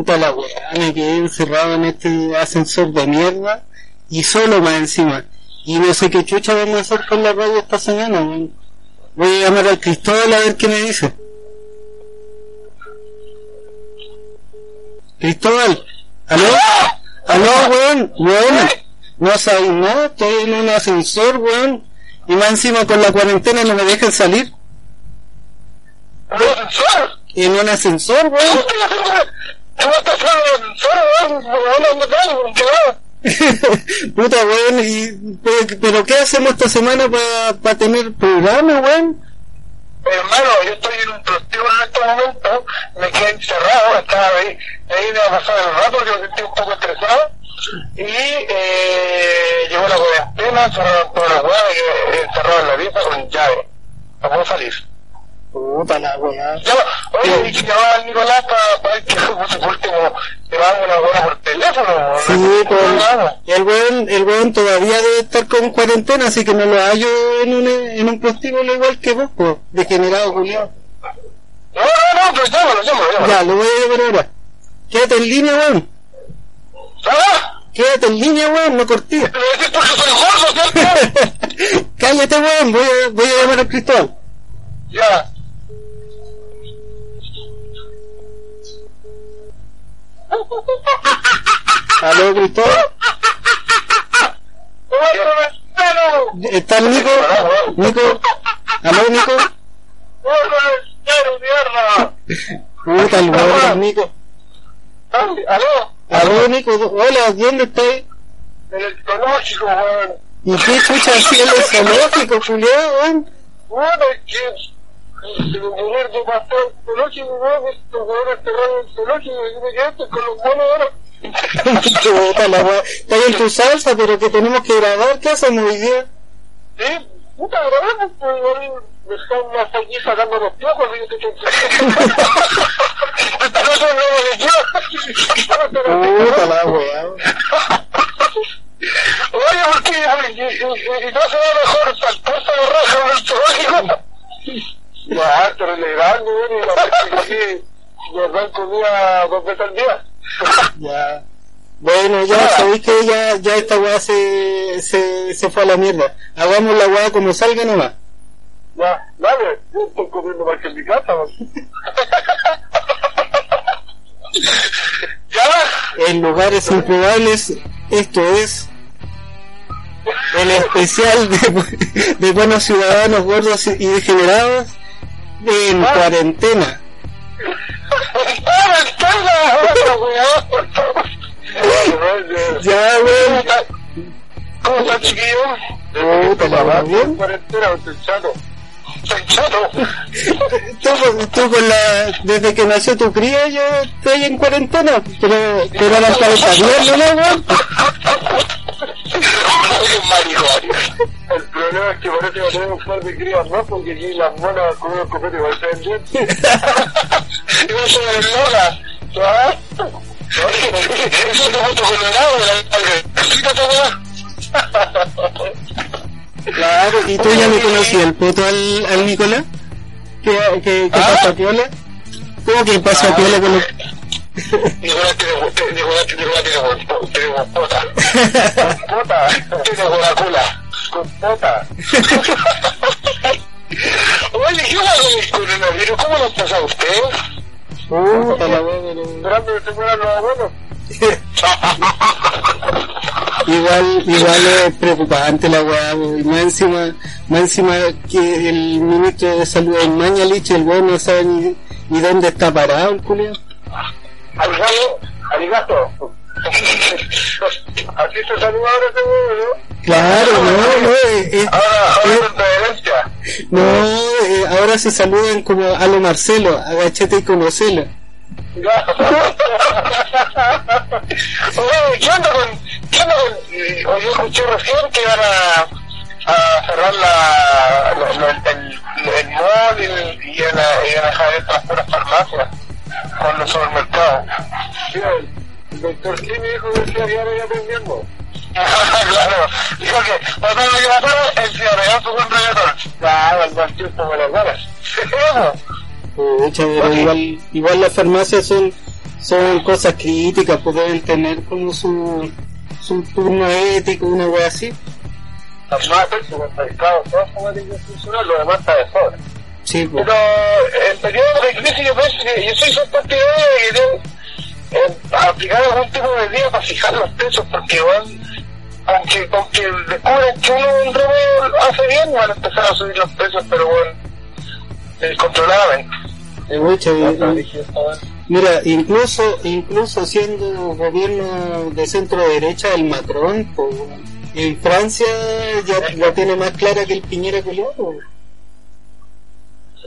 Puta la weá, me quedé encerrado en este ascensor de mierda y solo más encima. Y no sé qué chucha vamos a hacer con la radio esta semana, weón. Voy a llamar al Cristóbal a ver qué me dice. Cristóbal, ¿aló? ¿Aló, weón? Weón, no sabes nada, estoy en un ascensor, weón. Y más encima con la cuarentena no me dejan salir. ¿Un? En un ascensor, weón. ¿Cómo estás en el ascensor, weón? ¿Dónde estás? ¿Qué va? Puta, weón, y, pero, pero ¿qué hacemos esta semana para tener programa, weón? Hermano, yo estoy en un prostíbulo en este momento, me quedé encerrado, estaba ahí, ahí me ha pasado el rato, yo me sentí un poco estresado, y eh, llegó la cuarentena, cerraron todas las huevas, y encerrado en la pieza con llave, no puedo salir. Puta la weá. Oye, y que llamaba al Nicolás para ver que por último te mando una hueá por teléfono. Sí, pues, el weón, el weón todavía debe estar con cuarentena, así que no lo hallo en un, en un prostíbulo igual que vos, pues, degenerado culiado. No, no, no, pero llámalo, llámalo, llámalo. Ya, lo voy a llamar ahora. Quédate en línea, weón. ¿Ah? Quédate en línea, weón, no cortía. ¿Me decís porque soy gordo, cierto? Cállate, weón, voy a, voy a llamar al Cristóbal. ya. Aló, Cristóbal. ¿Está Nico? Nico. Aló, Nico. Puta, el weón, Nico. ¿Aló? Aló, Nico. Hola, ¿dónde estás? En el zoológico, weón. ¿Y qué chucha hacía en el zoológico, culiado, weón? Bueno, que se me ocurrió de pasar el zoológico, weón, estos weones cerraron el zoológico y me quedaste con los monos ahora. Puta la weá. Está en tu salsa, pero que tenemos que grabar. ¿Qué hacemos hoy día? Sí, puta, grabamos, pues, weón. Me están más aquí sacando los piojos, y yo te estoy Esta noche no me Puta la weá. Oye, ¿por ver, ¿y, no se ve mejor saltarse de raja en el zoológico? Ya, pero legal, weón, y la gente aquí nos dan comida dos veces al día. Ya. Bueno, ya sabéis que ya, ya esta weá se, se, se fue a la mierda. Hagamos la weá como salga nomás. Ya, dale, yo estoy comiendo más que en mi casa. Ya, En lugares improbables, esto es el especial de, de buenos ciudadanos gordos y degenerados en cuarentena. ¡Ah, ventana! weón! Ya, weón. ¿Cómo estás, chiquillo? Weá, bien. cuarentena, Estoy chato. Tú, tú con la, desde que nació tu cría yo estoy en cuarentena, pero, pero la cabeza bien, ¿no, weón? Oye, maricón. El problema es que parece que tenemos un par de crías más porque aquí las monas con unos copetes igual se ven bien. Igual se ven locas. ¿sabes? Oye, eso es mucho colorado de la Fíjate, weón. Claro, y tú ya me conocías el puto al, al Nicolás. ¿Qué, qué, qué ¿Ah? pasa, piola? ¿Cómo que pasa, piola con los... Nicolás tiene, Nicolás tiene, Nicolás tiene, tiene compota. Compota. Tiene Coca-Cola. Compota. Oye, ¿qué va con el coronavirus? ¿Cómo lo han pasado ustedes? Puta la weá, pero- Esperando que se mueran los abuelos. Igual, igual es preocupante la weá, y más encima, más encima que el ministro de salud es Mañalich, el weón no sabe ni, ni dónde está parado el culiao. Arigato, arigato. Así se saluda ahora ¿no? Claro, no, no, eh, eh, Ahora, ahora eh, no, eh, ahora se saludan como a lo Marcelo, agachate y conocelo. Oye, ¿qué onda con, qué onda con, oye, yo escuché recién que iban a, a cerrar la, la- la- el, el mall y, y iban a, iban a dejar estas puras farmacias con los supermercados. Sí, el doctor Kim dijo que el cigarrillo iba aprendiendo. claro, dijo que todo lo que pasara, el cigarrillo fue un reggaetón. Claro, el tiempo me las ganas. Pucha, pero igual, igual las farmacias son, son cosas críticas, pues deben tener como su, su turno ético, una wea así. Las más claro, todas son institucional, lo demás está de sobra. Sí, pues. Pero en periodo de crisis yo pienso que yo soy partidario de que deben eh, aplicar algún tipo de medida para fijar los precios, porque van, aunque, aunque descubren que uno un robo hace bien, van a empezar a subir los precios, pero bueno, eh, controladamente. Eh, mucho, eh, Mira, incluso incluso siendo gobierno de centro derecha el Macron, pues, en Francia ya la tiene más clara que el Piñera culiado.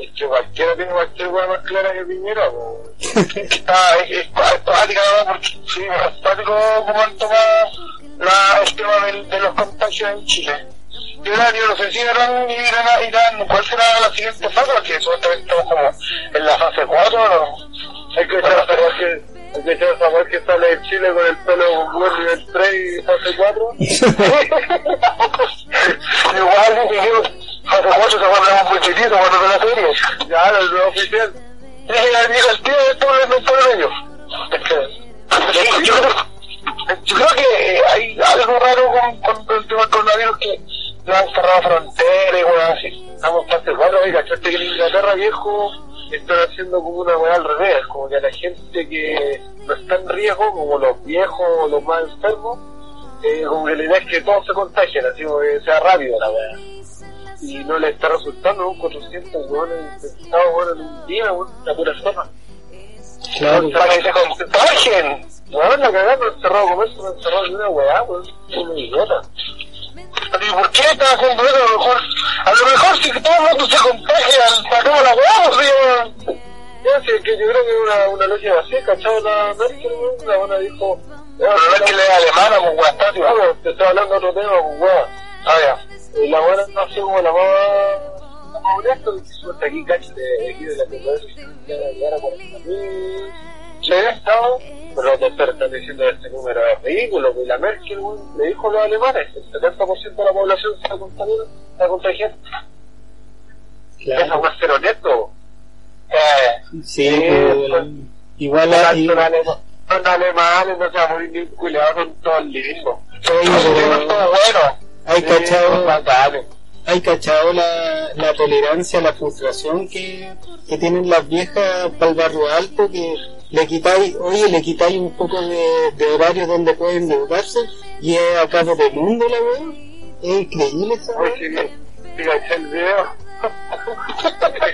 Es que cualquiera tiene cualquier hueá más clara que Piñera. Está, es, es, sí, es como han tomado la, el tema de los contagios en Chile. Yo, yo no sé si Irán, Irán, Irán, ¿cuál será la siguiente fase? Porque supuestamente estamos como en la fase 4, ¿no? Hay que echar a que, hay que echar a que sale de Chile con el pelo blue nivel 3 y fase 4. Igual, dijimos, fase 4 se va a hablar muy chiquito cuando ve la serie. Ya, el nuevo oficial. Y el tío de esto. Es que, yo creo, yo creo que hay algo raro con, con el tema del coronavirus que no han cerrado fronteras y bueno, así. Estamos fase 4, oiga, ¿cachaste que en Inglaterra, viejo, están haciendo como una weá al revés, como que a la gente que no está en riesgo, como los viejos o los más enfermos, eh, como que la idea es que todos se contagien, así como que sea rápido la weá. Y no le está resultando un 400 weones infectados bueno, en un día, bueno, la pura zona. Claro. Para que se contagien. Weón, la cagada no encerrado comercio, no encerrado ni una weá, weón, un idiota. ¿Y por qué están haciendo eso? A lo mejor, a lo mejor si todo el mundo se contagia, sacamos la weá, pues sí, Ya, sí, que yo creo que es una, una lógica así, ¿cachado? La Merkel, la buena dijo... Pero no es que le es alemana, está, tío. Claro, te estoy hablando de otro tema, pues weón. Ah, ya. Y la buena no ha sido como la más... la más honesta, que suelta aquí, cacho, de aquí de la tecnología, que llegar a 40.000... Sí, estado, pero los doctores están diciendo este número es ridículo, que la Merkel le dijo a los alemanes, el 70% de la población está contaminada, está contagiada. Eso Claro. va a ser honesto. eh, Sí, Sí, pues, igual Los hay, alemanes, los alemanes no se van a morir vinculados con todo el. Oye, eso pero todo bueno. hay Sí, cachado, hay cachado la, la tolerancia, la frustración que, que tienen las viejas para el barrio alto que le quitáis, oye, le quitáis un poco de, de horario donde pueden educarse y es a cabo del mundo la weá. Es increíble esa weá.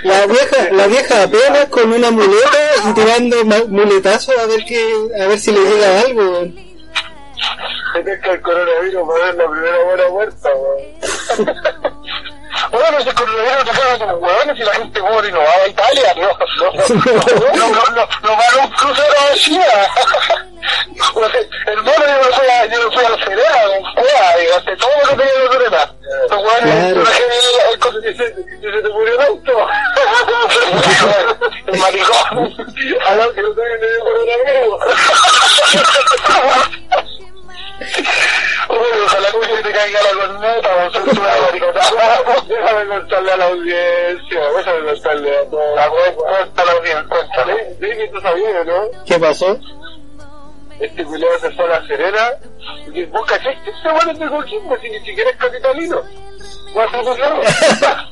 La vieja, la vieja apenas con una muleta y tirando muletazos a ver que, a ver si le llega algo, weón. Se pesca el coronavirus para ver la primera buena muerta, weón. Bueno, ese coronavirus caga como huevones y la gente pobre no va a Italia, no, no, no, no, no, no, no va a un crucero a China. El mono yo me fui a, yo me fui a la Serena, con cueva, gasté todo lo que tenía en la Serena. Los huevones, dejé el- coche Y se, te murió el auto. el maricón. A lo que no saben de coronavirus. Bueno, ojalá que se te caiga la corneta, vos sos una maricotada. Déjame contarle a la audiencia, déjame contarle a todos. La cuéntala bien, cuéntale. Sí, que tú sabías, ¿no? ¿Qué pasó? Este culiado se fue a la Serena y vos cachaste ese bueno de Coquimbo si ni siquiera es capitalino. Ah,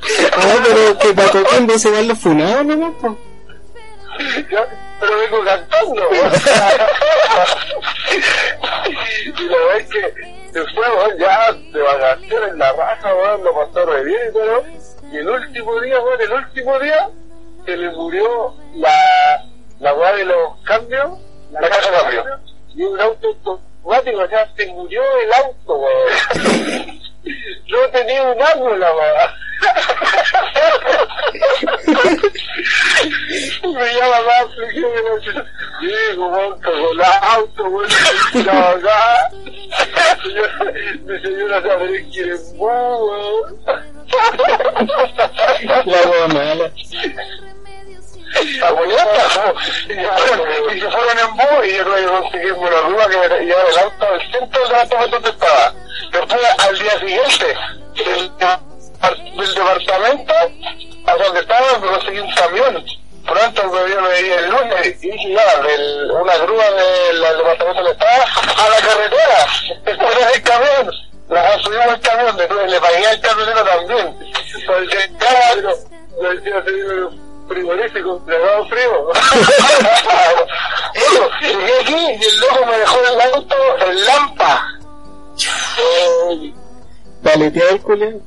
pero que para Coquimbo se van los funados, ¿no? Pero vengo cantando. y la verdad es que se fue, weón, ya de vacaciones la raja, weón, lo pasó re bien y todo. Y el último día, weón, el último día se le murió la, la weá de los cambios, La caja de cambio. y un auto automático, o sea, se murió el auto, weón. No tenía un árbol la weá. me llama más afligido que no sé. Digo, weón, cagó el auto, weón, la acá. Mi señora sabe quién es. La hueá mala y se fueron, en bus y yo creo que conseguimos la rúa que me llevaba el auto al centro de la donde estaba. Después al día siguiente del, departamento a donde estaba me conseguí un camión. Pronto me vio el lunes y ya, del, una grúa del, departamento donde estaba a la carretera, después del camión. La subimos el camión, después le pagué al camionero también. Claro, frigorífico, le daba frío. Llegué aquí y el loco me dejó el auto en Lampa. Eh, Paleteado el culiao.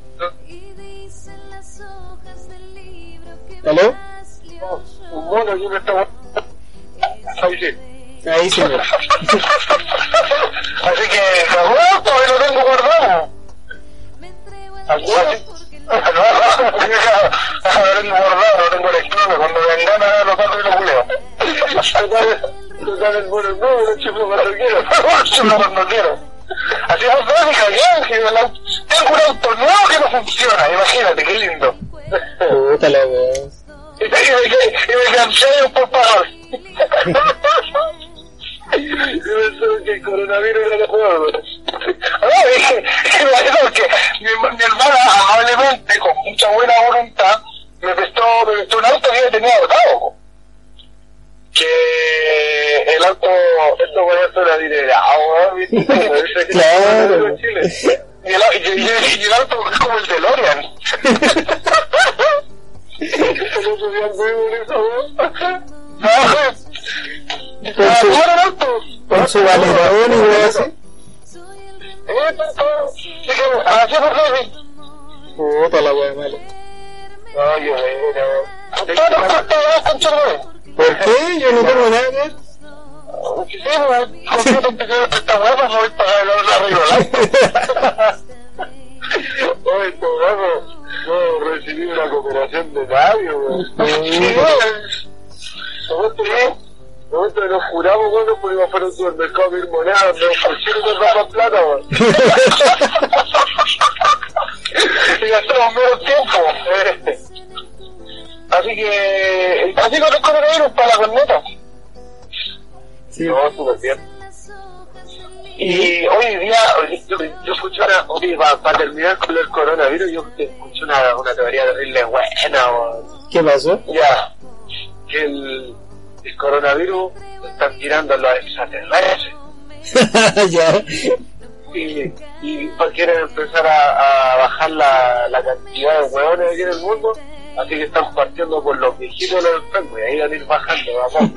¿Aló? Un mono y un estaba... Ahí sí. Ahí sí. Así que, cagó, todavía lo tengo guardado. Así, No, lo tengo guardado, lo tengo electrónico. Cuando me engana, lo saco y lo culeo. total, total, el no, no chiflo cuando quiero. Yo no cuando quiero. Así es básica, ya, que el tengo un auto nuevo que no funciona, imagínate, qué lindo. Puta la wea. Y me, cansé por pagar. Yo pensaba que el coronavirus era de juego. No, dije, que mi, mi hermana amablemente, con mucha buena voluntad, me prestó, me prestó un auto que yo tenía ahorrado. Que el auto, Esto voy a hacer la dinerado, ¿no? ¿Viste? Claro. Y el, y, y- y el auto es como el DeLorean. Esto no ah, bueno. Con su y así. Que, así fue. Puta la wea mala. Oye, bueno. ¿Por qué? Yo no tengo nada que ver. Sí, weón. ¿Por qué esta weá para? Oye, esto, vamos, no recibí una cooperación de nadie, weón. Sí, weón. Nos juramos, bueno, porque íbamos a fuera a un supermercado a pedir monedas, nos pusieron de ropa plata, weón. y gastamos menos tiempo. Eh. Así que, así con el coronavirus para la corneta. Sí. No, súper bien. Y hoy día, Yo, yo escuché una, oye, para terminar con el coronavirus, yo escuché una, una teoría terrible buena, weón. ¿Qué pasó? ya, que el, el coronavirus están tirando a los extraterrestres. ya. y, y quieren empezar a, a bajar la, la cantidad de hueones aquí en el mundo, así que están partiendo por los viejitos de los enfermos y ahí van a ir bajando, vamos,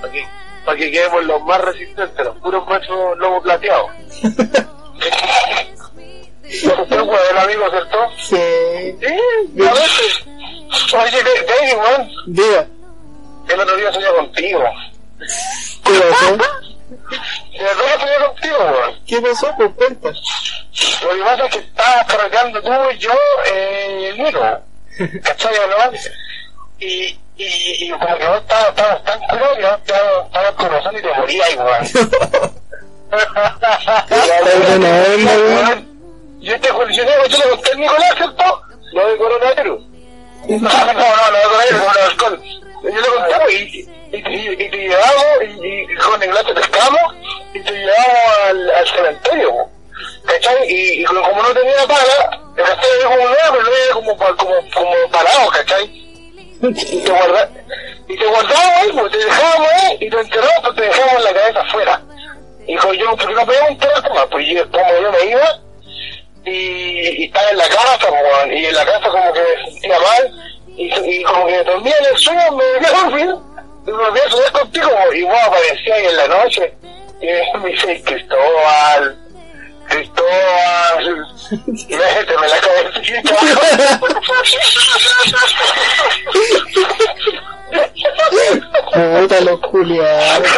para que, para que quedemos los más resistentes, los puros machos lobo plateados. usted fue el amigo, ¿cierto? Sí. Sí, a veces. Oye, David, weón, Diga. El otro día soñé contigo. ¿Qué pasó? El otro día soñé contigo, weón. ¿Qué pasó? Pues cuenta. Lo que pasa es que estabas cargando tú y yo eh, el Nico. ¿Cachai no? Y, y, y como que vos estabas, tan curado que vos estabas conociendo y te morías weón. Yo te colisioné, yo le conté al Nicolás, ¿cierto? Lo de coronavirus. No, no, no, no, no, no, no, alcohol. Yo le pues, y, y, te llevamos, y, con Nicolás te pescamos, y te llevamos al, al cementerio. ¿cachai? Y, como no tenía pala, el castillo era como nuevo, pero no era como, como, como parado, ¿cachai? Y te guarda, y te guardábamos ahí, pues te dejábamos ahí, y te enterramos, pues te dejábamos la cabeza afuera. Y yo, ¿por qué no pegamos un teléfono? Pues yo, como yo me iba, y, y estaba en la casa, y en la casa como que sentía mal, y, y como que dormía en el sueño, me a dormir, y me volví a soñar contigo, y vos aparecías ahí en la noche, y me dice, Cristóbal, Cristóbal, y méteme la cabecita. Puta los culiados.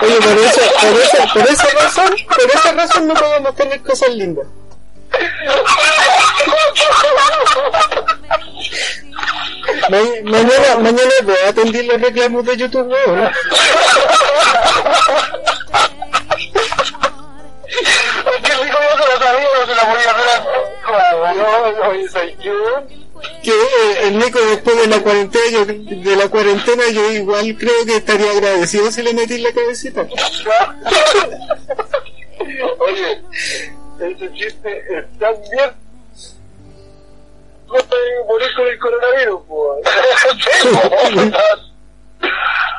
Oye, por eso, por eso, por esa razón, por esa razón no podemos tener cosas lindas. Ma- mañana, mañana voy a atender los reclamos de YouTube, weón. Qué rico yo se lo sabía, no se la podía hacer No, no, oye, soy yo. Que eh, el Nico después de la cuarentena, yo, de la cuarentena, yo igual creo que estaría agradecido si le metí la cabecita. Oye, ese chiste es tan bien. No te morir con el coronavirus, pues.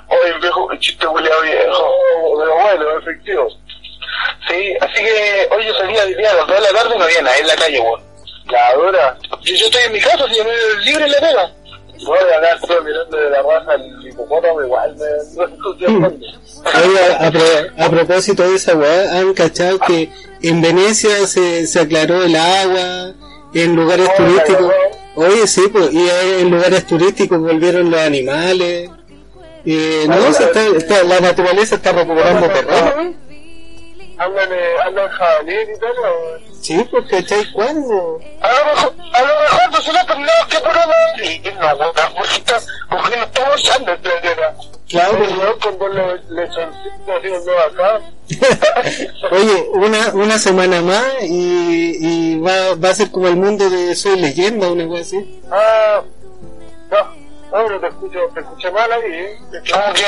Oye, viejo, un chiste culiado viejo. Pero bueno, efectivo. Sí, así que hoy yo salía de día a las 2 de la tarde y no había nadie en la calle, weón. La hora, yo yo estoy en mi casa, si yo me libre en la pega. A acá estoy mirando de la raza el hipopótamo, igual me a propósito de esa weá, han cachado que en Venecia se, se aclaró el agua, en lugares Oh, turísticos. la Oye, sí, pues, y en lugares turísticos volvieron los animales. Eh, no, se está, está- la naturaleza está recuperando terreno. Andan, eh, andan jabalí y todo. Sí, pues, ¿cachai? ¿Cuándo? A lo mejor, a lo mejor nosotros tenemos que y no, porque porque no estamos usando el planeta. Claro. Oye, una, una semana más y, y va, va a ser como el mundo de Soy Leyenda, una cosa así. Ah, no, no, no te escucho, te escuché mal ahí, ¿eh? Como que,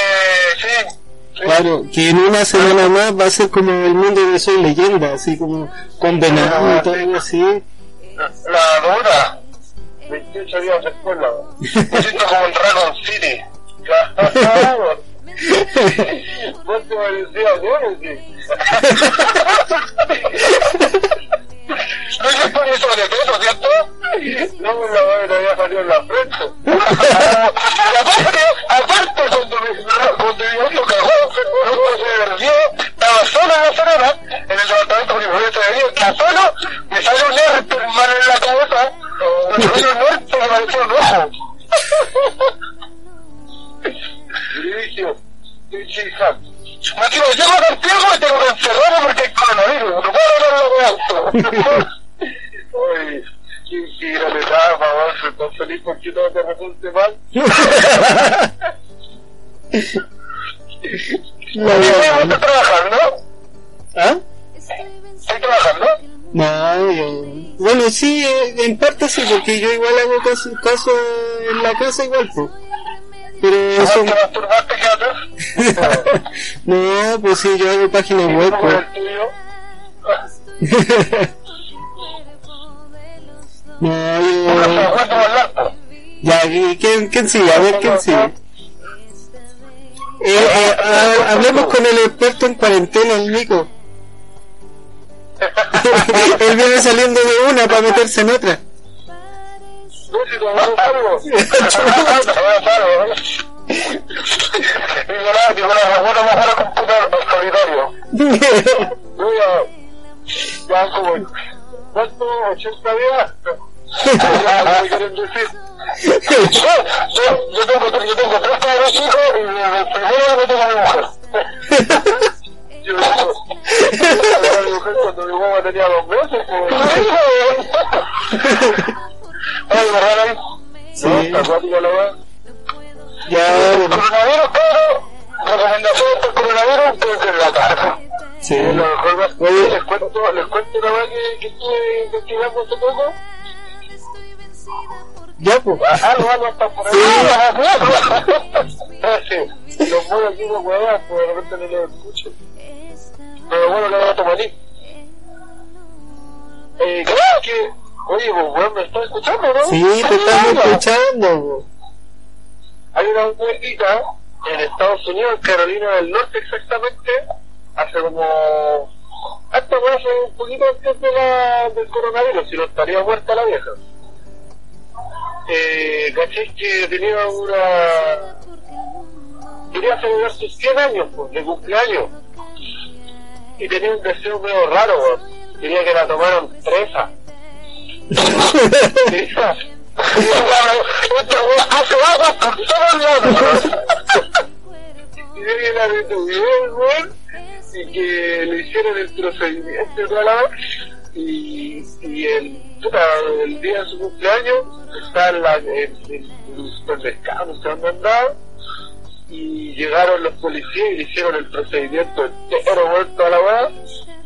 sí, Claro, que en una semana más va a ser como el mundo de Soy Leyenda, así como condenado y todo algo así. la, la dura. 28 días después la Me siento como en Dragon City. Claro. Vos te parecías a Dorothy. No es por eso de peso, ¿cierto? No me la había salido en la frente. Y aparte, aparte, cuando mi, cuando mi auto cagó, luego se perdió, estaba solo en la Serena, en el departamento municipal de Sevilla, estaba solo, me sale un R hermano en la cabeza, me salió un norte que parecía un ojo. Dirigio. Ichihan. Máximo, llego a Santiago y tengo que encerrarme porque hay coronavirus, no puedo hablar de auto. Uy, qué, gran etapa. Soy tan feliz porque todo te resulte mal. La Oye, verdad. ¿estás trabajando? ¿Ah? ¿Estás trabajando? No, yo... Bueno, sí, eh, en parte sí, porque yo igual hago caso, caso en la casa igual, pues. Pero eso... ¿Te masturbaste, no, pues sí, yo hago páginas web, ¿Cómo pues. es el tuyo? no, ¿Cómo se yo... Ya, ¿y ¿quién, quién sigue? A ver, ¿quién sigue? Eh, eh, ha- hablemos con el experto en cuarentena, el Nico. Él viene saliendo de una para meterse en otra. ¿Cuánto? ¿80 días? Yo, tengo, yo tengo tres padres hijos y el primero me tengo mi mujer. Yo, mi mujer cuando mi mamá tenía dos meses, pues, Ay, ¿verdad, ahí? Sí. ¿no? La weá. Ya, bueno, Coronavirus, pero, recomendación por coronavirus, quédense en la casa. sí. Lo mejor va- Oye. les cuento, les cuento una weá que, que estuve investigando hace poco. Ya, pues. Algo, algo está por ahí. Ah, sí. Los voy aquí de huevas, pues de repente no los escucho. Pero bueno, le voy a tomar ahí. Eh, creo que, oye, pues weón, me está escuchando, ¿no? Sí, te estamos escuchando. Hay una mujerita en Estados Unidos, en Carolina del Norte exactamente, hace como... Hasta hace un poquito antes de la, del coronavirus, si no estaría muerta la vieja. Eh, caché que tenía una... Quería celebrar sus 100 años, pues, de cumpleaños. Y tenía un deseo medio raro, weón. Quería que la tomaran presa. Hace por todos y que le hicieron el procedimiento y toda la y, y el, el día de su cumpleaños, está en, la, en, el sé dónde andaba, y llegaron los policías y le hicieron el procedimiento entero, toda la weá,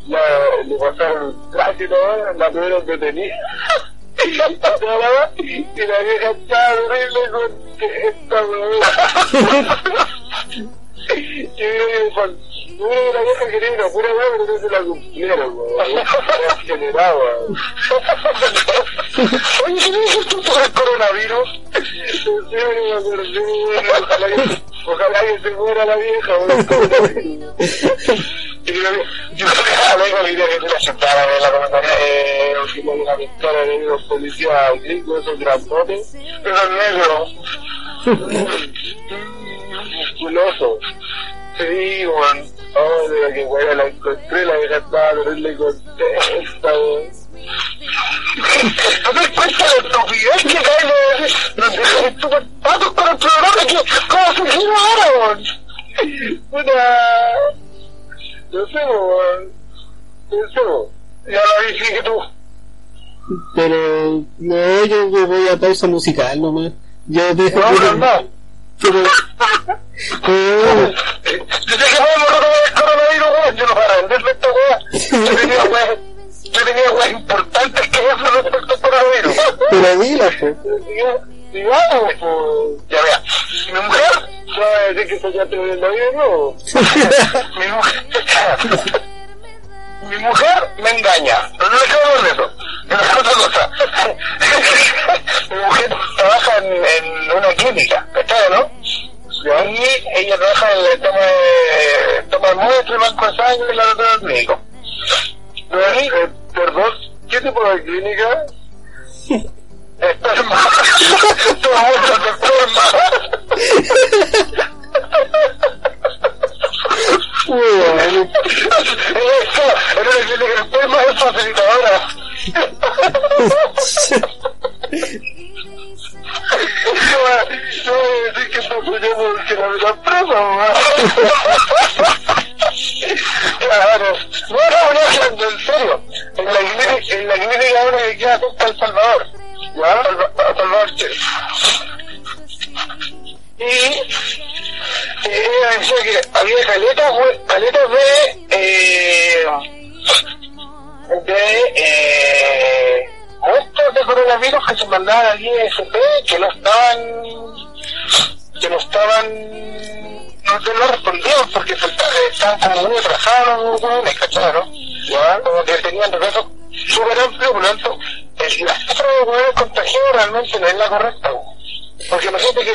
la- le pasaron y todo, la tuvieron detenida. Y toda la vieja estaba horrible con esta. Yo que cuando yo creo que la una pura weá, pero no se la cumplieron, weón. Oye, ¿qué me dices tú el coronavirus? Sí, me acordé. Ojalá que, se muera la vieja. Yo creo que, a luego diría que te la sentara en la eh, la pistola de los policías esos negros, musculosos. Sí, weón. Oh, de que weón la encontré, la vieja estaba terrible contenta, weón. ¿No te das cuenta la estupidez que cae de los patos para el programa que cómo se gira ahora, weón? Puta. No sé, weón. No sé, weón. Ya lo dije que tú. Pero no, yo me voy a pausa musical nomás. Yo dejo No, no, no. Pero Yo sé que retomar el coronavirus, weón. Yo no para venderle esta weá. Yo tenía weá. Yo tenía weá importantes que hacer respecto al coronavirus. pero dila, pues. Digamos, pues. Ya vea. Mi mujer. ¿No va a decir que estoy ya teniendo bien, no? Mi mujer. Mi mujer me engaña, pero no le quedo de eso. Es otra cosa. Mi mujer trabaja en, una clínica, ¿cachai, no? Y ella trabaja en el tema de toma muestra, banco de sangre y laboratorio clínico. Eh, perdón, ¿qué tipo de clínica? Esperma. Todo mundo de esperma. Clínica de esperma es facilitadora. No voy a decir que está apoyando que la la mamá. Claro. No, no, no, en serio. En la clínica, en la ahora que queda El Salvador. ¿Ya? Salva- Salvador. Y eh, decía que había caletas, caletas de eh, de eh, de coronavirus que se mandaban al ISP que no estaban que no estaban no, no no respondían porque se- estaban como muy atrasados ¿no? ¿me cachai, no? Como que tenían regreso súper amplio por lo tanto la cifra de contagiados realmente no es la correcta porque imagínate que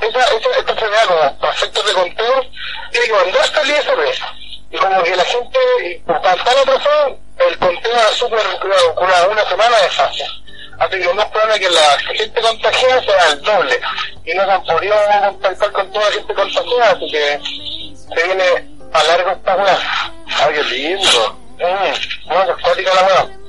esa, esa, esta enfermedad como para efectos de conteo tiene que mandarse al ISP y como que la gente y por tan atrasado el conteo era súper cuidado, una, semana de fase. Así que lo más probable es que la gente contagiada sea el doble. Y no se han podido contactar con toda la gente contagiada así que se viene a largo esta weá. Ay qué lindo. Mm, no, es la weá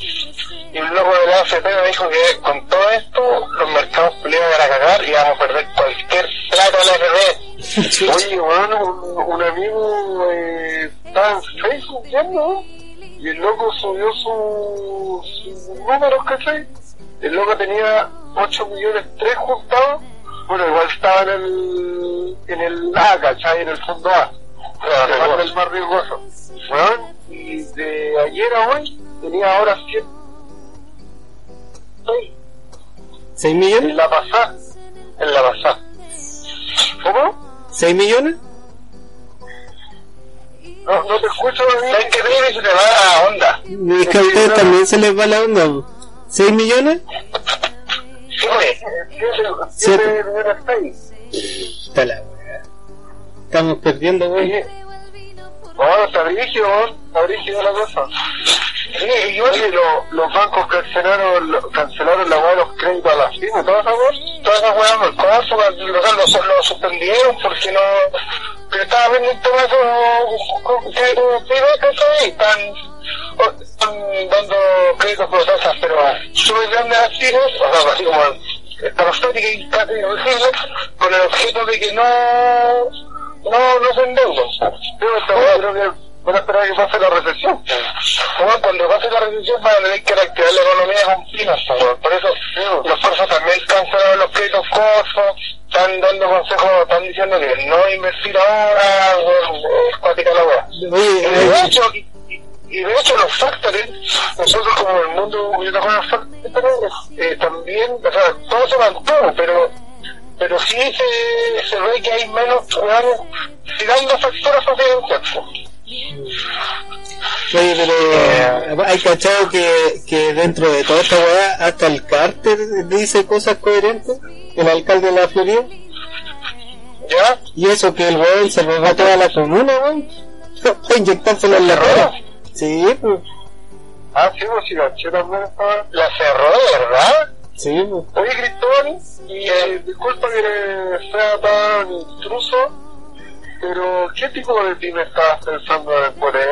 y el loco de la AFP me dijo que con todo esto los mercados pelean a cagar y vamos a perder cualquier plata de la AFP. Oye, bueno, un, un amigo eh, estaba en Facebook viendo y el loco subió su, sus números, ¿cachai? El loco tenía 8 millones 3 juntados, bueno, igual estaba en el, en el A, ¿cachai? En el fondo A. Claro, el más riesgoso. Bueno, y de ayer a hoy tenía ahora 100 ¿Seis en millones? la pasada. En la pasada. ¿Cómo? ¿Seis millones? No, no te escucho, ¿Sabes viene y se te va la onda? Es que a ustedes también se les va la onda. po. ¿Seis millones? Sí. Siete. Está la. Estamos perdiendo, güey. Oh, está brígido, está brígido la cosa. Sí, y que lo- los bancos cancelaron, lo- cancelaron la weá de los créditos a las pymes, todas esas weas, todas esas weas del costo, o sea, lo, lo suspendieron porque no, que estaba pendiente de eso, créditos ¿cachai? Están, están dando créditos por tasas, pero súper grandes así, o sea, así como estratosféricas y casi invisibles, con el objeto de que no, no, no se endeudan. Yo creo que a esperar a que pase la recesión. Bueno, cuando pase la recesión van a tener que reactivar la economía con pinas. po, Por eso los fuerzas también cancelaron los créditos están dando consejos, están diciendo que no invertir ahora, bueno, cuática la wea. Y de hecho, y, y de hecho los factores, nosotros como el mundo yo trabajo los factores, eh, también, o sea, todo se mantuvo, pero pero sí se, se ve que hay menos ciudadanos tirando facturas sociales. Oye, pero hay cachado que, que dentro de toda esta weá, hasta el Carter dice cosas coherentes, el alcalde de la Florida. ¿Ya? Y eso que el weón se robó toda la comuna, weón. para inyectárselo en la rueda. Sí, pues. Ah, sí, pues sí, caché también estaba. La cerró, verdad. Sí, pues. Oye, Cristóbal, y eh, disculpa que sea tan intruso, pero ¿qué tipo de pyme estabas pensando en poner?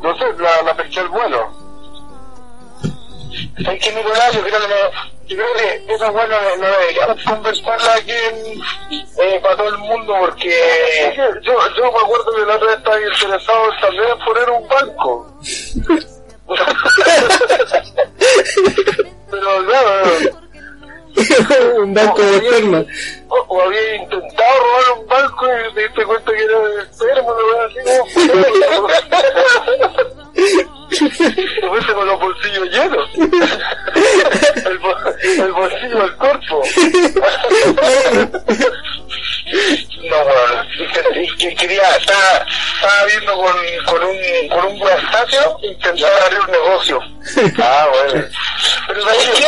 No sé, la, la pesqué al vuelo. ¿Sabes qué, Nicolás? Yo creo que, no, yo creo que eso bueno no deberíamos conversarla aquí en, eh, para todo el mundo porque... Yo, yo me acuerdo que la otra vez estaba interesado también en poner un banco. pero claro, un banco de esperma. o, o había intentado robar un banco y te diste cuenta que era de esperma, no así como... Te fuiste con los bolsillos llenos. El, bo- el bolsillo del cuerpo. No, bueno, quería, estaba, estaba viendo con, con un, con un intentar abrir un negocio. Ah, bueno. Pero ¿sabes qué?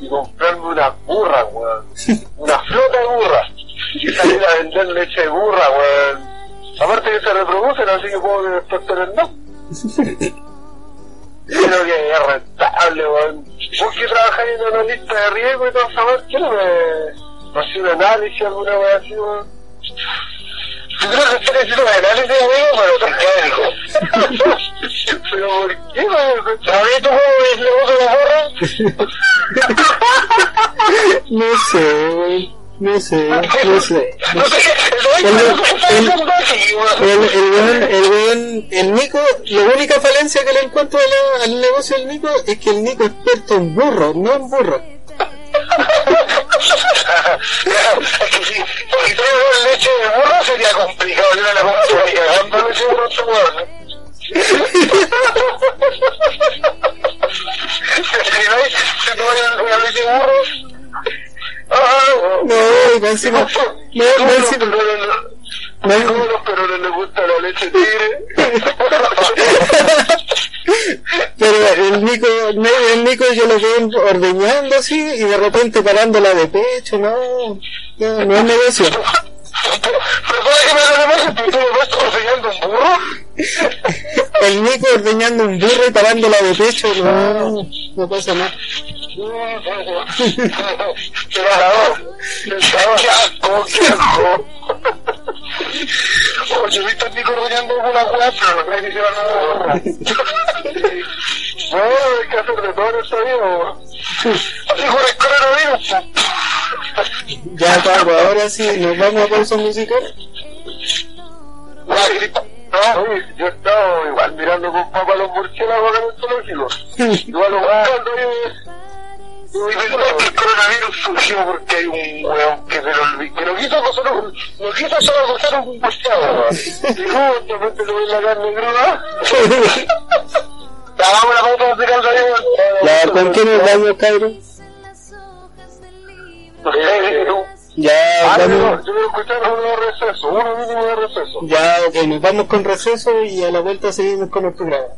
Y comprarme una burra, weón. Una flota de burras. Y salir a vender leche de burra, weón. Aparte que se reproducen, así que puedo después tener más. Creo que es rentable, weón. Vos que trabajáis en una lista de riesgo y todo ¿qué no me... no sé, un análisis, alguna no sé, no sé. No sé, el El- el-. El, el, Nico, la única falencia que le encuentro al negocio del Nico es que el Nico es experto en burro, no en burro. Yo lo ordeñando así y de repente parándola de pecho, no, no, no es negocio. El Nico ordeñando un burro y parándola de pecho, no, no pasa nada. Oye, Nico rodeando una weá, pero no creo que nada. No, hay que hacer de todo en esta vida. Así con el coronavirus. Ya, Pablo, ahora sí, nos vamos a pausa musical. No, oye, yo he estado igual mirando con papá los murciélagos acá en el zoológico. Igual los buscando. Y que el coronavirus surgió porque hay un weón que se lo olvidó, que no quiso solo, no quiso solo coger un murciélago. Y de repente lo ven la carne cruda. Ya vamos a la pauta musical Ya, ¿con quién nos vamos, cabrón? No sé, tú. Ya, Ah, yo, vamos. yo de receso, uno mínimo de receso. Ya, ok, nos vamos con receso y a la vuelta seguimos con el programa.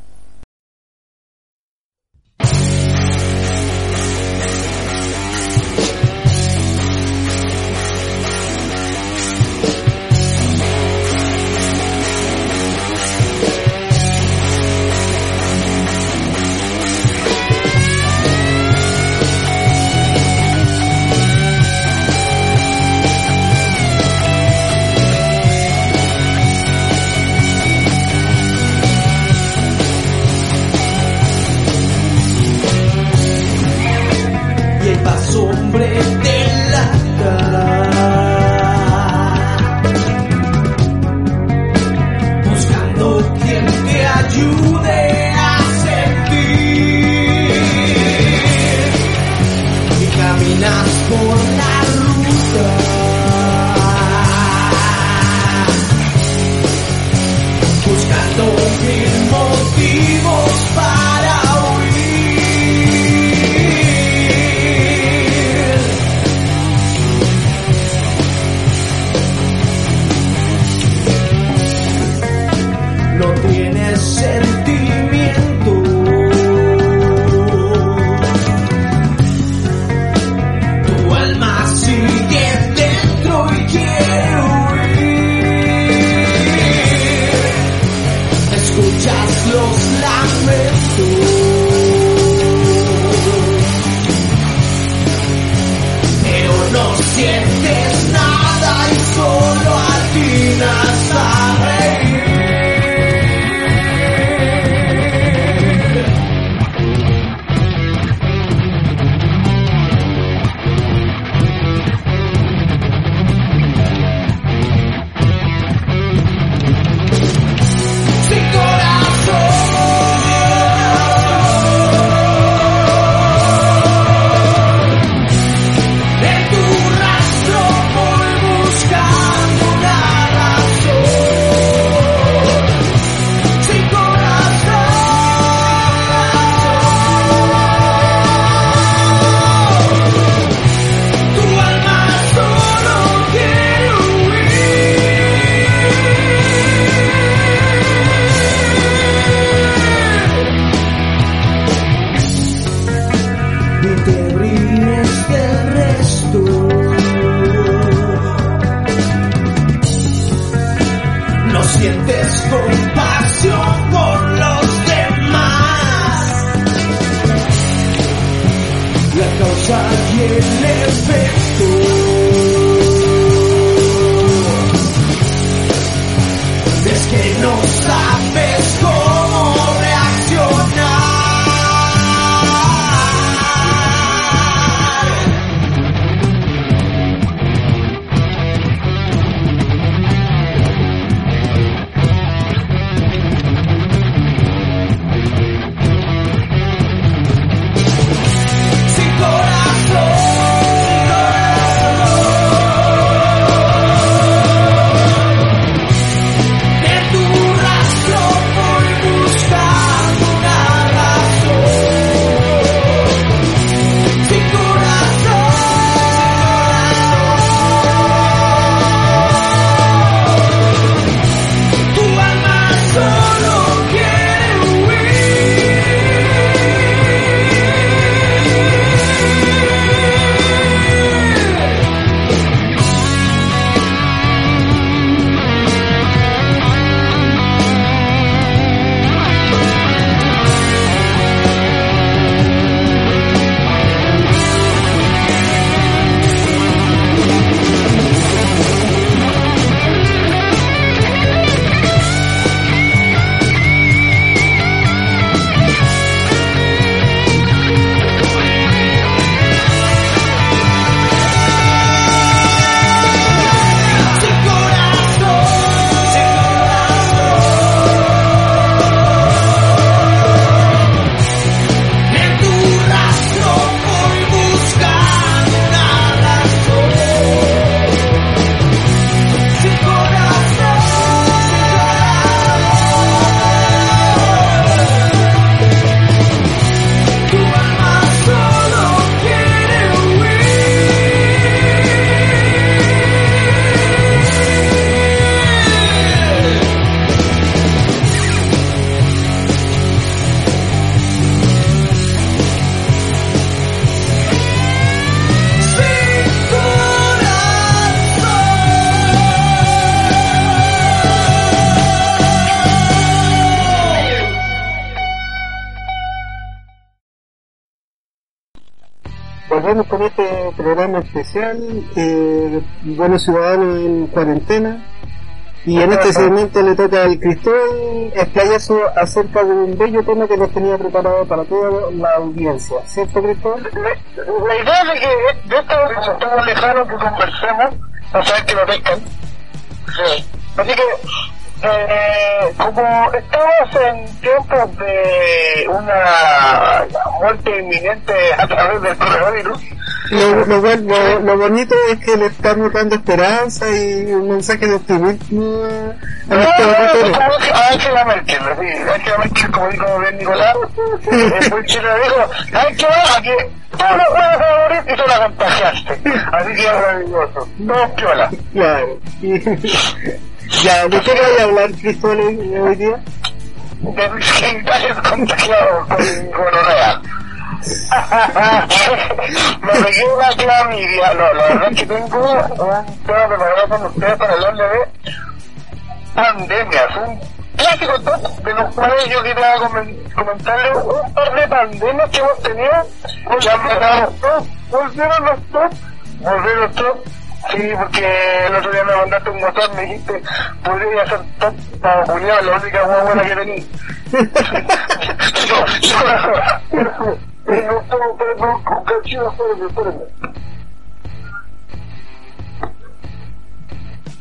Con este programa especial, eh, Buenos Ciudadanos en Cuarentena. Y en este segmento le toca al Cristóbal explayarse acerca de un bello tema que nos tenía preparado para toda la audiencia. ¿Cierto, Cristóbal? La, idea de que de esto estamos lejanos que conversemos, a saber que lo pescan. Así que eh, como estamos en tiempos de una muerte inminente a través del coronavirus, lo, lo, lo, lo bonito es que le estamos dando esperanza y un mensaje de optimismo a como que- a Angela Merkel, sí, Angela Merkel, como dijo bien Nicolás, es muy chile, dijo, ¿sabes qué va? Que tú no puedes morir y tú la contagiaste. Así que es maravilloso, todo piola. Claro. Ya, ¿de qué voy a hablar, Cristóbal, hoy día? de mis genitales contagiados con gonorrea. Me pegué una clamidia. No, la verdad es que tengo un tema preparado con ustedes para hablarle de pandemias. Un clásico top de los cuales yo quería comen- comentarle un par de pandemias que hemos tenido. Ya empezaron los top, volvieron los top, volvieron los top. Sí, porque el otro día me mandaste un WhatsApp, me dijiste, podría ser top para Julián, la única hueá buena que tenía. No.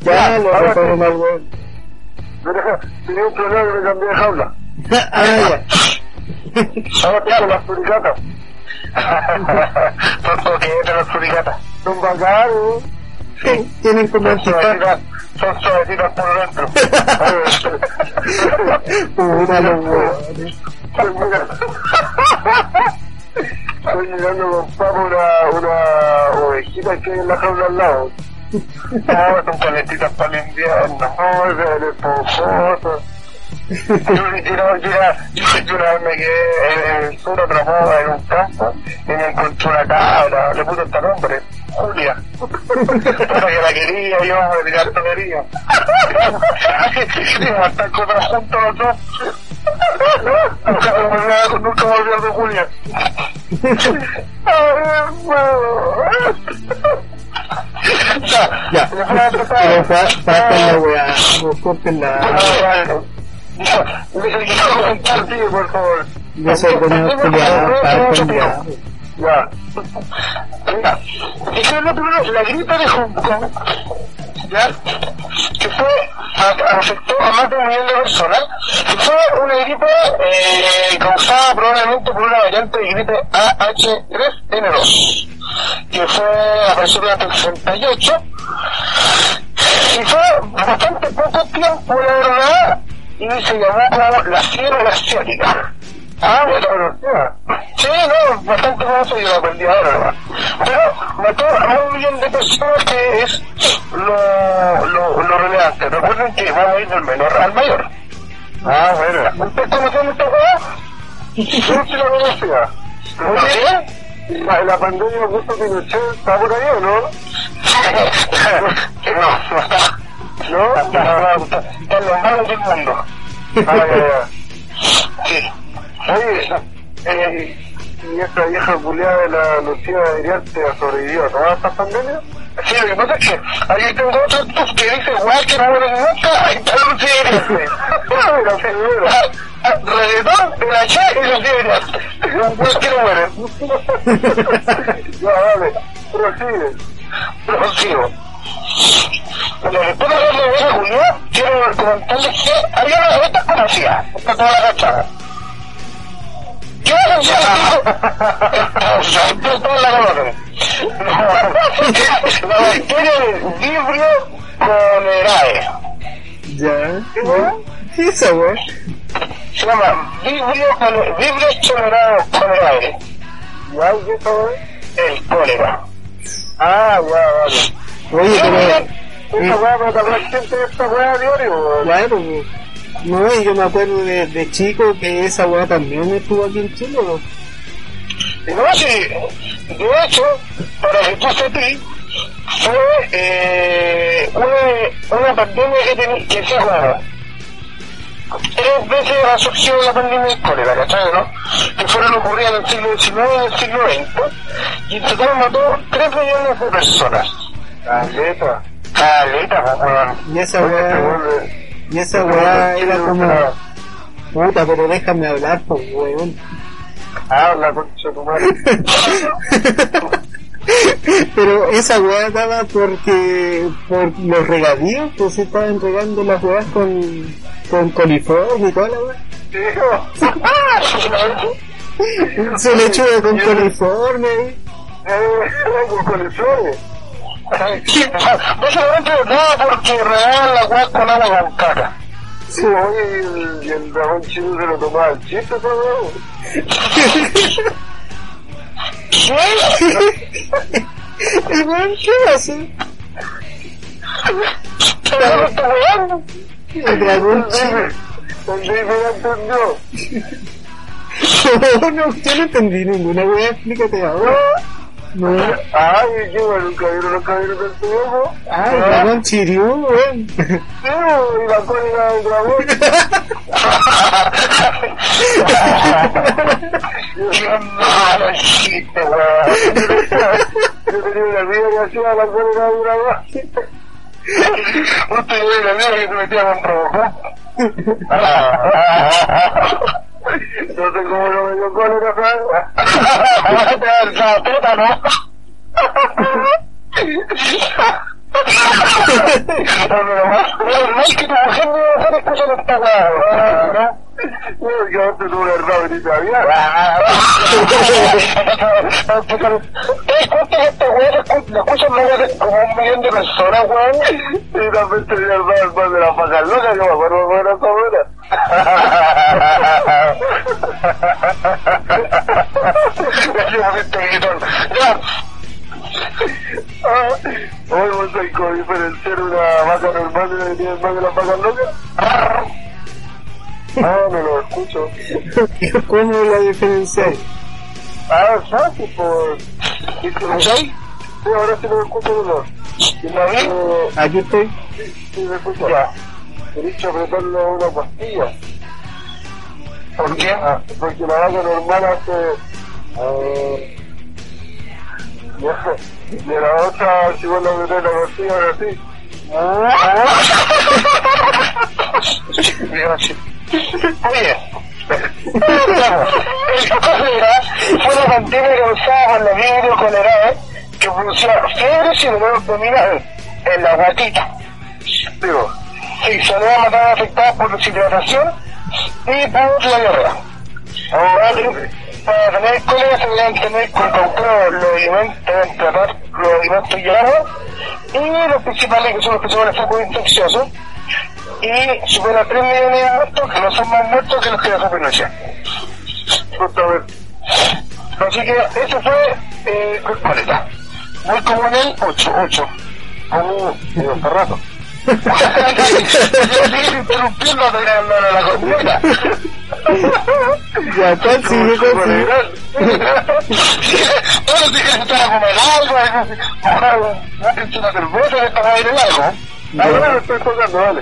Ya, lo bueno. Me deja- Tenía un problema que me cambié de jaula. ah, ya. Ahora tengo las suricatas. Son toquetas las suricatas. Son bacanas. Sí, Tienen como Son suavecitas, son suavecitas por dentro. Puta, los huevos. Estoy mirando- con papo una, una ovejita que hay en la jaula al lado. No, son calentitas para el invierno. No, es el esponjoso. Yo, yo, yo, yo una vez me quedé en el sur atrapado en un campo y me encontré una cabra, le puse hasta nombre, Julia. Que la quería, yo me. Y matar cosas juntos los dos. Nunca me a- nunca me olvidé de Julia. Ya, Ya, pero pasen la weá, no corten la... por favor. Yo soy bueno culiado, pasen ya. Ya. Mira, dijeron lo primero, la gripe de Hong Kong, ya, que fue, a- afectó a más de un millón de personas, que fue una gripe eh, causada probablemente por una variante de gripe AH3N2, que fue, apareció durante el 68, y fue bastante poco tiempo, la verdad, y se llamó como la fiebre asiática. Ah, bueno, conocía. Sí, no, bastante famoso y lo aprendí ahora, ¿verdad? Pero mató a un millón de personas que es lo, lo, lo relevante. Recuerden que vamos a ir del menor al mayor. Ah, bueno. ¿Usted conoció esta cosa? Sí, sí lo conocía. ¿Muy La, la pandemia justo Pinochet está por ahí, ¿o no? no, no está. ¿No? Está, está, está, está en los malos del mundo. Ah, ya, ya. Sí. Oye, eh, y esta vieja culiada de la Lucía Iriarte ha sobrevivido a todas estas pandemias. Sí, lo que pasa es que ahí tengo otro que dice, guay, que no muere nunca, ahí está Lucía Iriarte. Mira, señora. Reggaetón de la Che y Lucía Iriarte. Un güey que no muere. Ya, dale, prosigue. Prosigo. Bueno, después de hablar de vieja culiada, quiero comentarles que había una de estas conocidas, esta toda la cachada. Vibrio colerae. Ya. ¿Qué es weá? Se llama vibrio colerae. colerae. ¿Ya? ¿Qué es eso? El cólera. Ah, ya, vale. Oye, pero... Esta weá tapar gente esta weá diario. Claro. No, y yo me acuerdo de, de chico que esa weá también estuvo aquí en Chile, ¿no? No, sí, de hecho, para que tú sepas, fue eh, una, una pandemia que, tenía que se jugaba. Tres veces ha surgido la pandemia de cólera, ¿cachai? ¿no? Que fueron ocurridas en el siglo XIX y en el siglo XX, y en total mató 3 millones de personas. Caleta. Caleta, pues, weón. Y esa weá... Y esa weá era como... Puta, pero déjame hablar, pues weón. Habla, concha tu madre. Pero esa weá daba porque por los regadíos, pues se estaban regando las weas con, con coliforme y toda la weá. Se le echó con coliforme. Con colecciones. Básicamente nada porque regalan la weá con agua con caca. Sí, oye, y el, dragón chino se lo tomaba el chiste, todo. ¿Qué? ¿El weón qué hace? ¿Pero? El dragón chino. El David entendió. No, no, yo no entendí ninguna wea, explícate ahora. No. Ay, bueno, nunca vieron los caballeros del Zodíaco. Ah, el dragón chiriú, weón. Sí, y la cólera del dragón. Weón. Yo tenía una amiga que hacía la cólera del dragón. Usted tenía una amiga que se metía con Robocop. No sé cómo no me dio cólera, ¿sabes? La teta, ¿no? Normal que tu mujer no va a estar escuchando esta weá, ¿no? No, yo antes no me verdad ni sabía. ¿Te das cuenta que esta weá lo escuchan más de como un millón de personas, weón? Y también el de la me acuerdo. Hoy vos hay como diferenciar una vaca normal de la que tiene el más de la vaca loca. Ah, no lo escucho. ¿Cómo la diferenciáis? Ah, fácil, por... ¿Sí? Sí, ahora sí lo escucho. ¿Y la vi? Eh, Aquí estoy. sí, me escucho. Ya. He dicho apretarle una pastilla. ¿Por qué? Ah, porque la vaca normal hace... Eh, y de la otra, si vos la metés la pastilla, ahora sí. Oye, el cólera fue una pandemia causada por la fiebre colerae que producía fiebre y dolor abdominal en la guatita. Digo, Sí, solía matar afectadas por deshidratación y por la diarrea. Ahora, para tener cólera se deben tener con cautela los alimentos, deben tratar los alimentos llamados y los principales que son los principales focos infecciosos y supera 3 millones de muertos que no son más muertos que los que la supernoche. justamente. Así que eso fue eh. Muy como en el 8, 8. Uh, digo, hace rato. Yo interrumpiendo la, la, la. Ya casi. legal. Todos dije que estaba a comer algo, así. una cerveza que el algo. Ahora me estoy tocando,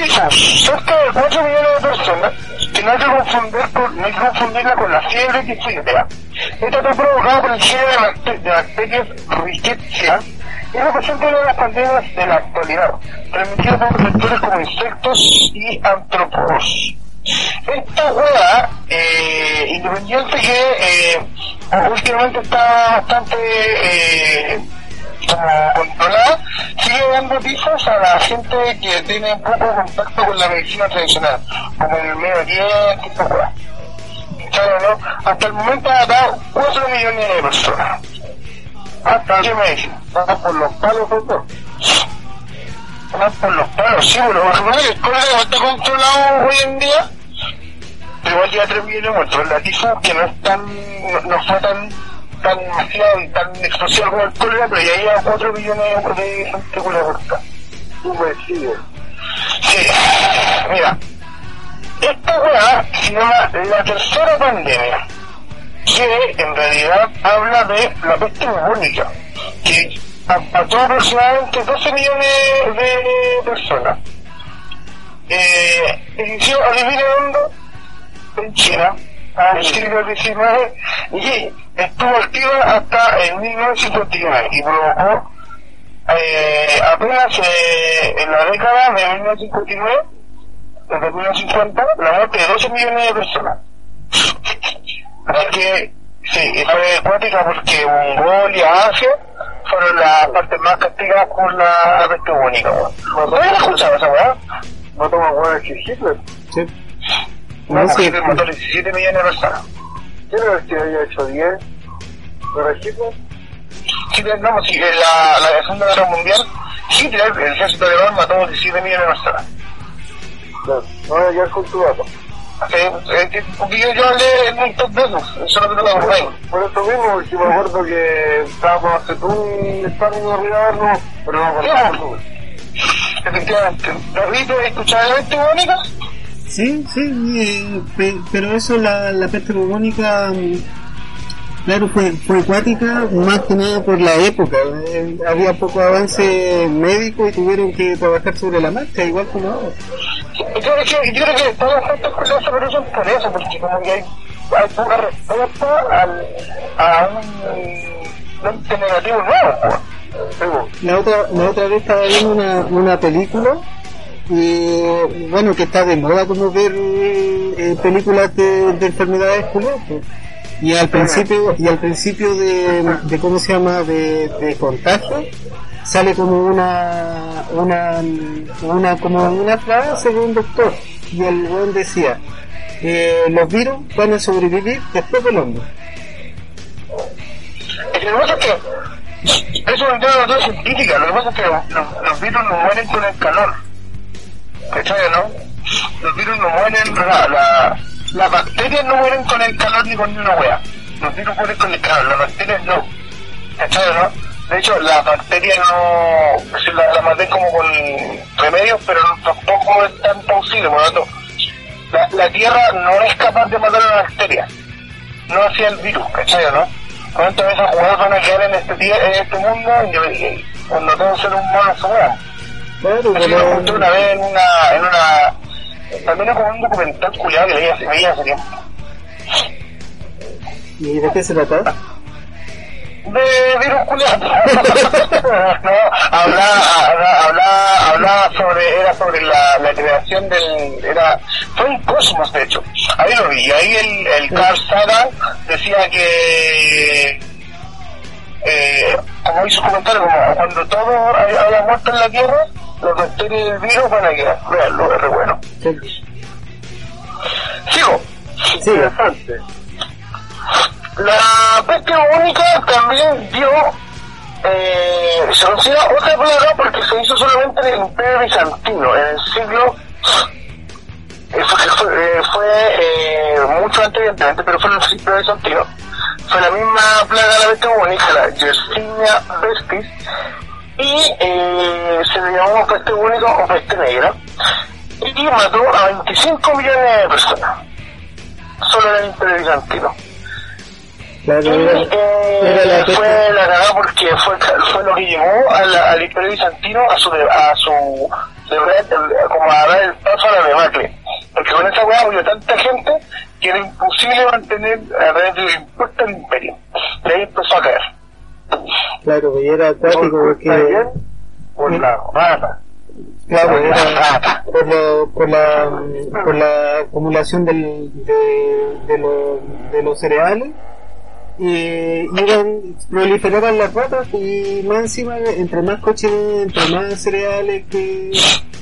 dale. Cerca de 4 millones de personas que no hay que confundir con, no hay que confundirla con la fiebre tifoidea. Esta está provocada por el gen de, bacte- de bacterias Rickettsia y representa una de las pandemias de la actualidad, transmitida por vectores como insectos y antropos. Esta hueá, eh, independiente que eh, últimamente está bastante eh, como controlada, sigue dando pisos a la gente que tiene poco contacto con la medicina tradicional, como el medio hueá. Claro, ¿no? Hasta el momento ha dado 4 millones de personas. Hasta ¿Qué me dicen? Vamos por los palos, ¿no? Van por los palos, sí, pero que el cólera está controlado hoy en día, pero igual lleva 3 millones de muertos. La que no es tan, no, no fue tan, tan masiva y tan explosiva como el cólera, pero ya lleva 4 millones de gente con la sigues. Sí, mira, esta weá se llama la tercera pandemia, que en realidad habla de la peste bubónica, que mató aproximadamente 12 millones de personas. Eh, inició, adivina dónde, en China, en el siglo XIX, y estuvo activa hasta el 1959 y provocó eh, apenas eh, en la década de 1959, desde 1950, la muerte de 12 millones de personas. Así que, sí, fue cuática porque Mongolia, Asia, fueron las partes más castigadas por la peste bubónica. ¿No habías escuchado esa weá? No toma huevos que Hitler. Sí. No, No sé. Hitler mató 17 millones de personas. ¿Quién era el que había hecho 10? ¿Corregimos? Hitler, no, sí, en la, la Segunda Guerra Mundial, Hitler, el ejército alemán, mató 17 millones de personas. No, no voy a quedar con tu dato. Eh, eh, porque yo, yo hablé en un top de no lo. Por eso mismo, porque me acuerdo que estábamos hace tú un examen arriba de vernos, pero no me acuerdo. Efectivamente. ¿David, escuchado la mente bonita? Sí, sí, eh, pe- pero eso, la, la peste bubónica, mm, claro, fue, fue acuática más que nada por la época. Eh, había poco avance médico y tuvieron que trabajar sobre la marcha, igual como ahora. Yo creo que, yo creo que los gente con es por eso, porque como que hay, hay poca respuesta al, a un ente negativo nuevo. pues. La otra, la otra vez estaba viendo una, una película y bueno, que está de moda como ver eh, películas de, de enfermedades pues. Y al principio, y al principio de, de cómo se llama, de, de contagio, sale como una, una, una, como una frase de un doctor. Y el buen decía, eh, los virus van a sobrevivir después del hombre. Que pasa es que eso es una teoría científica, lo que pasa es que los, los virus no mueren con el calor. ¿Cachai, no? Los virus no mueren, la, la, las bacterias no mueren con el calor ni con una wea. Los virus mueren con el calor, las bacterias no. ¿Cachai, no? De hecho, las bacterias no, se la, la maté como con remedios, pero tampoco es tan plausible, por lo tanto, la, la Tierra no es capaz de matar a una bacteria, no hacía el virus, ¿cachai, no? ¿Cuántas veces jugadores van a quedar en este, en este mundo y cuando todo ser humano se muera? Lo pero, encontré una vez en una, en una, también como un documental culiado que veía, veía hace tiempo. ¿y de qué se trata? de virus culiado. no, hablaba, hablaba, hablaba, hablaba sobre, era sobre la, la creación del, era, fue un cosmos de hecho. Ahí lo vi, ahí el, el Carl Sagan decía que, eh, como hizo comentario, como cuando todo haya muerto en la Tierra, los bacterias del virus van a quedar. Veanlo, es re bueno. Sigo. Sí, interesante. La peste bubónica también dio, eh, se considera otra plaga porque se hizo solamente en el Imperio Bizantino, en el siglo, fue, fue, eh, fue, eh, mucho antes evidentemente, pero fue en el Imperio Bizantino. Fue la misma plaga de la peste bubónica, la Yersinia pestis, y eh, se le llamó peste bubónica o peste negra, y mató a 25 millones de personas, solo en el Imperio Bizantino. claro, Y, eh, la fue la cagada porque fue, fue lo que llevó a la- al Imperio Bizantino a su, a su de- como a dar el paso a la debacle. Porque con esa weá murió tanta gente que era imposible mantener a través del impuesto el imperio. Y ahí empezó a caer. Claro, que era acuático porque. Por la rata. claro, La era por, lo- por la, por la acumulación del, de, de, lo- de los cereales y iban, proliferaban las ratas y más encima, entre más coches, entre más cereales que,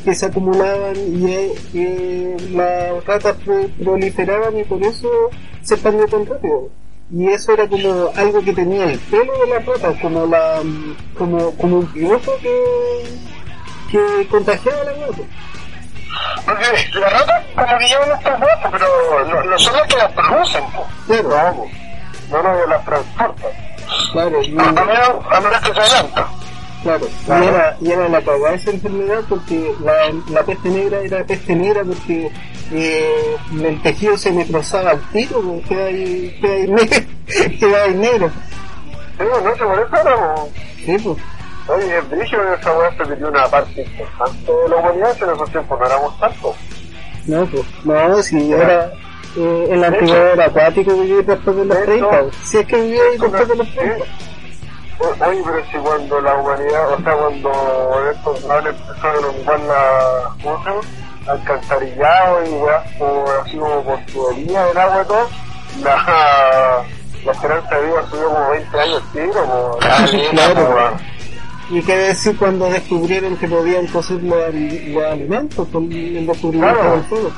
que se acumulaban y, eh, eh, las ratas pro- proliferaban y por eso se expandió tan rápido. Y eso era como algo que tenía el pelo de las ratas, como la, como, como un pirojo que, que contagiaba la rata. Porque las ratas como que llevan estas weas, pero no, no son las que las producen. Claro, No, no, las transporta. claro, y- A menos, a menos que se adelanta. Claro, y era, y era la cagada esa enfermedad porque la, la peste negra era peste negra porque eh, el tejido se necrosaba al tiro, pues, queda ahí, queda ahí negro, queda ahí negro. Sí, no se parece ahora. Sí, pues. Oye, es brillo que esa weá se perdió una parte importante de la humanidad, en esos tiempos no éramos tantos. No, pues, no, si ahora eh, el antigüedad era acuático vivir después de los De 30, hecho, si es que vivía después de los 30. Oye, pero si cuando la humanidad, o sea, cuando estos grandes empezaron a ocupar la, ¿cómo se llama? Alcantarillado y weá, así como por tubería del agua y todo, la, la esperanza de vida subió como 20 años tiro, pues, Claro. Y qué decir cuando descubrieron que podían cocer los, los alimentos con el descubrimiento Claro. del fuego.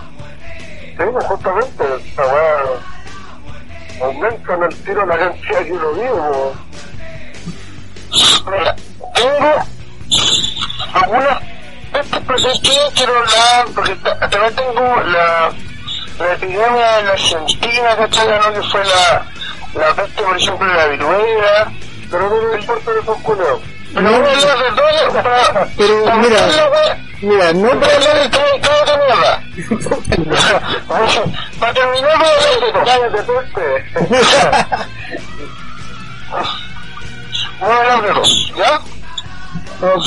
Sí, pues justamente, weá, aumentan el tiro la cantidad que uno vive, po. Mira, tengo algunas personas que quiero hablar, porque ta- también tengo la, la epidemia en la Argentina, ¿cachai? ¿no? Que fue la, la peste, por ejemplo, de la viruela. Pero no me importa de esos culeos. Pero todo, para, Pero, para mira, Mira, no voy a hablar de todo, todo de mierda. Para terminar, voy a hablar de. Cállate, peste. Voy a hablar de dos, ¿ya? Ok.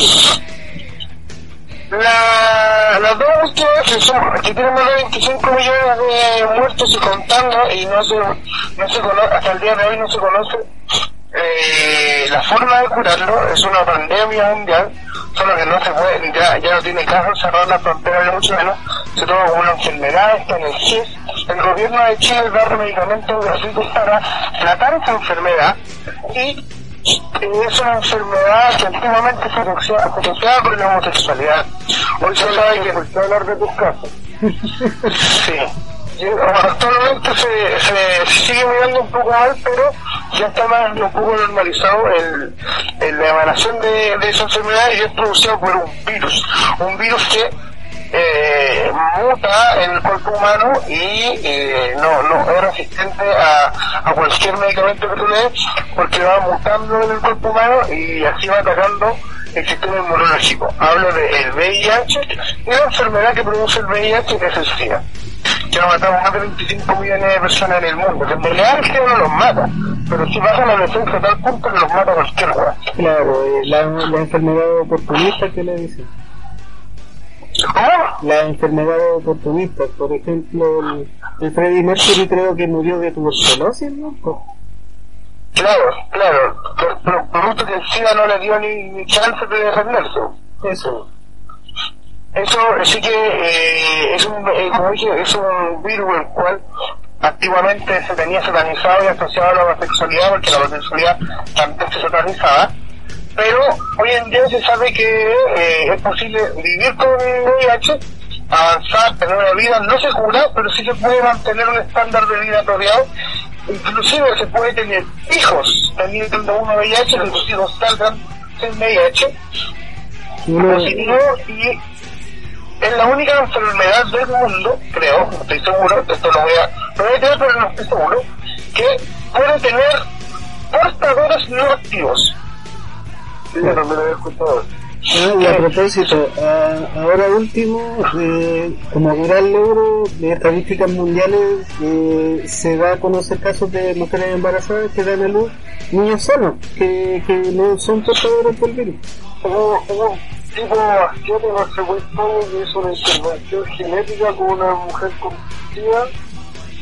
La, las dos son, que tienen más de 25 millones de muertos y contando y no se, no se conoce, hasta el día de hoy no se conoce eh, la forma de curarlo, es una pandemia mundial, solo que no se puede, ya, ya no tiene caso cerrar la frontera ni mucho menos, se toma como una enfermedad, está en el CIS, el gobierno de Chile da medicamentos gratuitos para tratar esa enfermedad y es una enfermedad que antiguamente se asociaba, con la homosexualidad. Hoy se sabe que... ¿Por qué hablar de tus casos? Sí. Actualmente se, se sigue mirando un poco mal, pero ya está más un poco normalizado el, el- la emanación de, de esa enfermedad y es producido por un virus. Un virus que eh, muta en el cuerpo humano y eh, no, no es resistente a, a cualquier medicamento que tú le des porque va mutando en el cuerpo humano y así va atacando el sistema inmunológico. Hablo del VIH y la enfermedad que produce el VIH que es el SIDA. Que ha matado más de 25 millones de personas en el mundo. Que en realidad el no los mata, pero si baja la defensa a tal punto que los mata cualquier lugar. Claro, eh, la, la enfermedad oportunista que le dicen. La enfermedad oportunista, por ejemplo, el, el Freddie Mercury creo que murió de tuberculosis, ¿no? Claro, claro. Pero, pero producto que el SIDA no le dio ni, ni chance de defenderse. Eso. Eso sí que eh, es un, eh, como dije, es un virus el cual antiguamente se tenía satanizado y asociado a la homosexualidad porque la homosexualidad también se satanizaba. Pero hoy en día se sabe que eh, es posible vivir con VIH, avanzar, tener una vida, no se cura, pero sí se puede mantener un estándar de vida apropiado. Inclusive se puede tener hijos teniendo uno VIH, que sus hijos salgan sin VIH, Uno, positivo y es la única enfermedad del mundo, creo, no estoy seguro, esto lo voy a, lo voy a tener pero no estoy seguro, que puede tener portadores no activos. Sí, yo también lo había escuchado. Ah, y a propósito, ah, ahora último, eh, como gran logro de estadísticas mundiales, eh, se da a conocer casos de mujeres embarazadas que dan a luz niños sanos, que, que no son portadores del virus. Hubo hubo un tipo asiático muy poco que hizo una intervención genética con una mujer con SIDA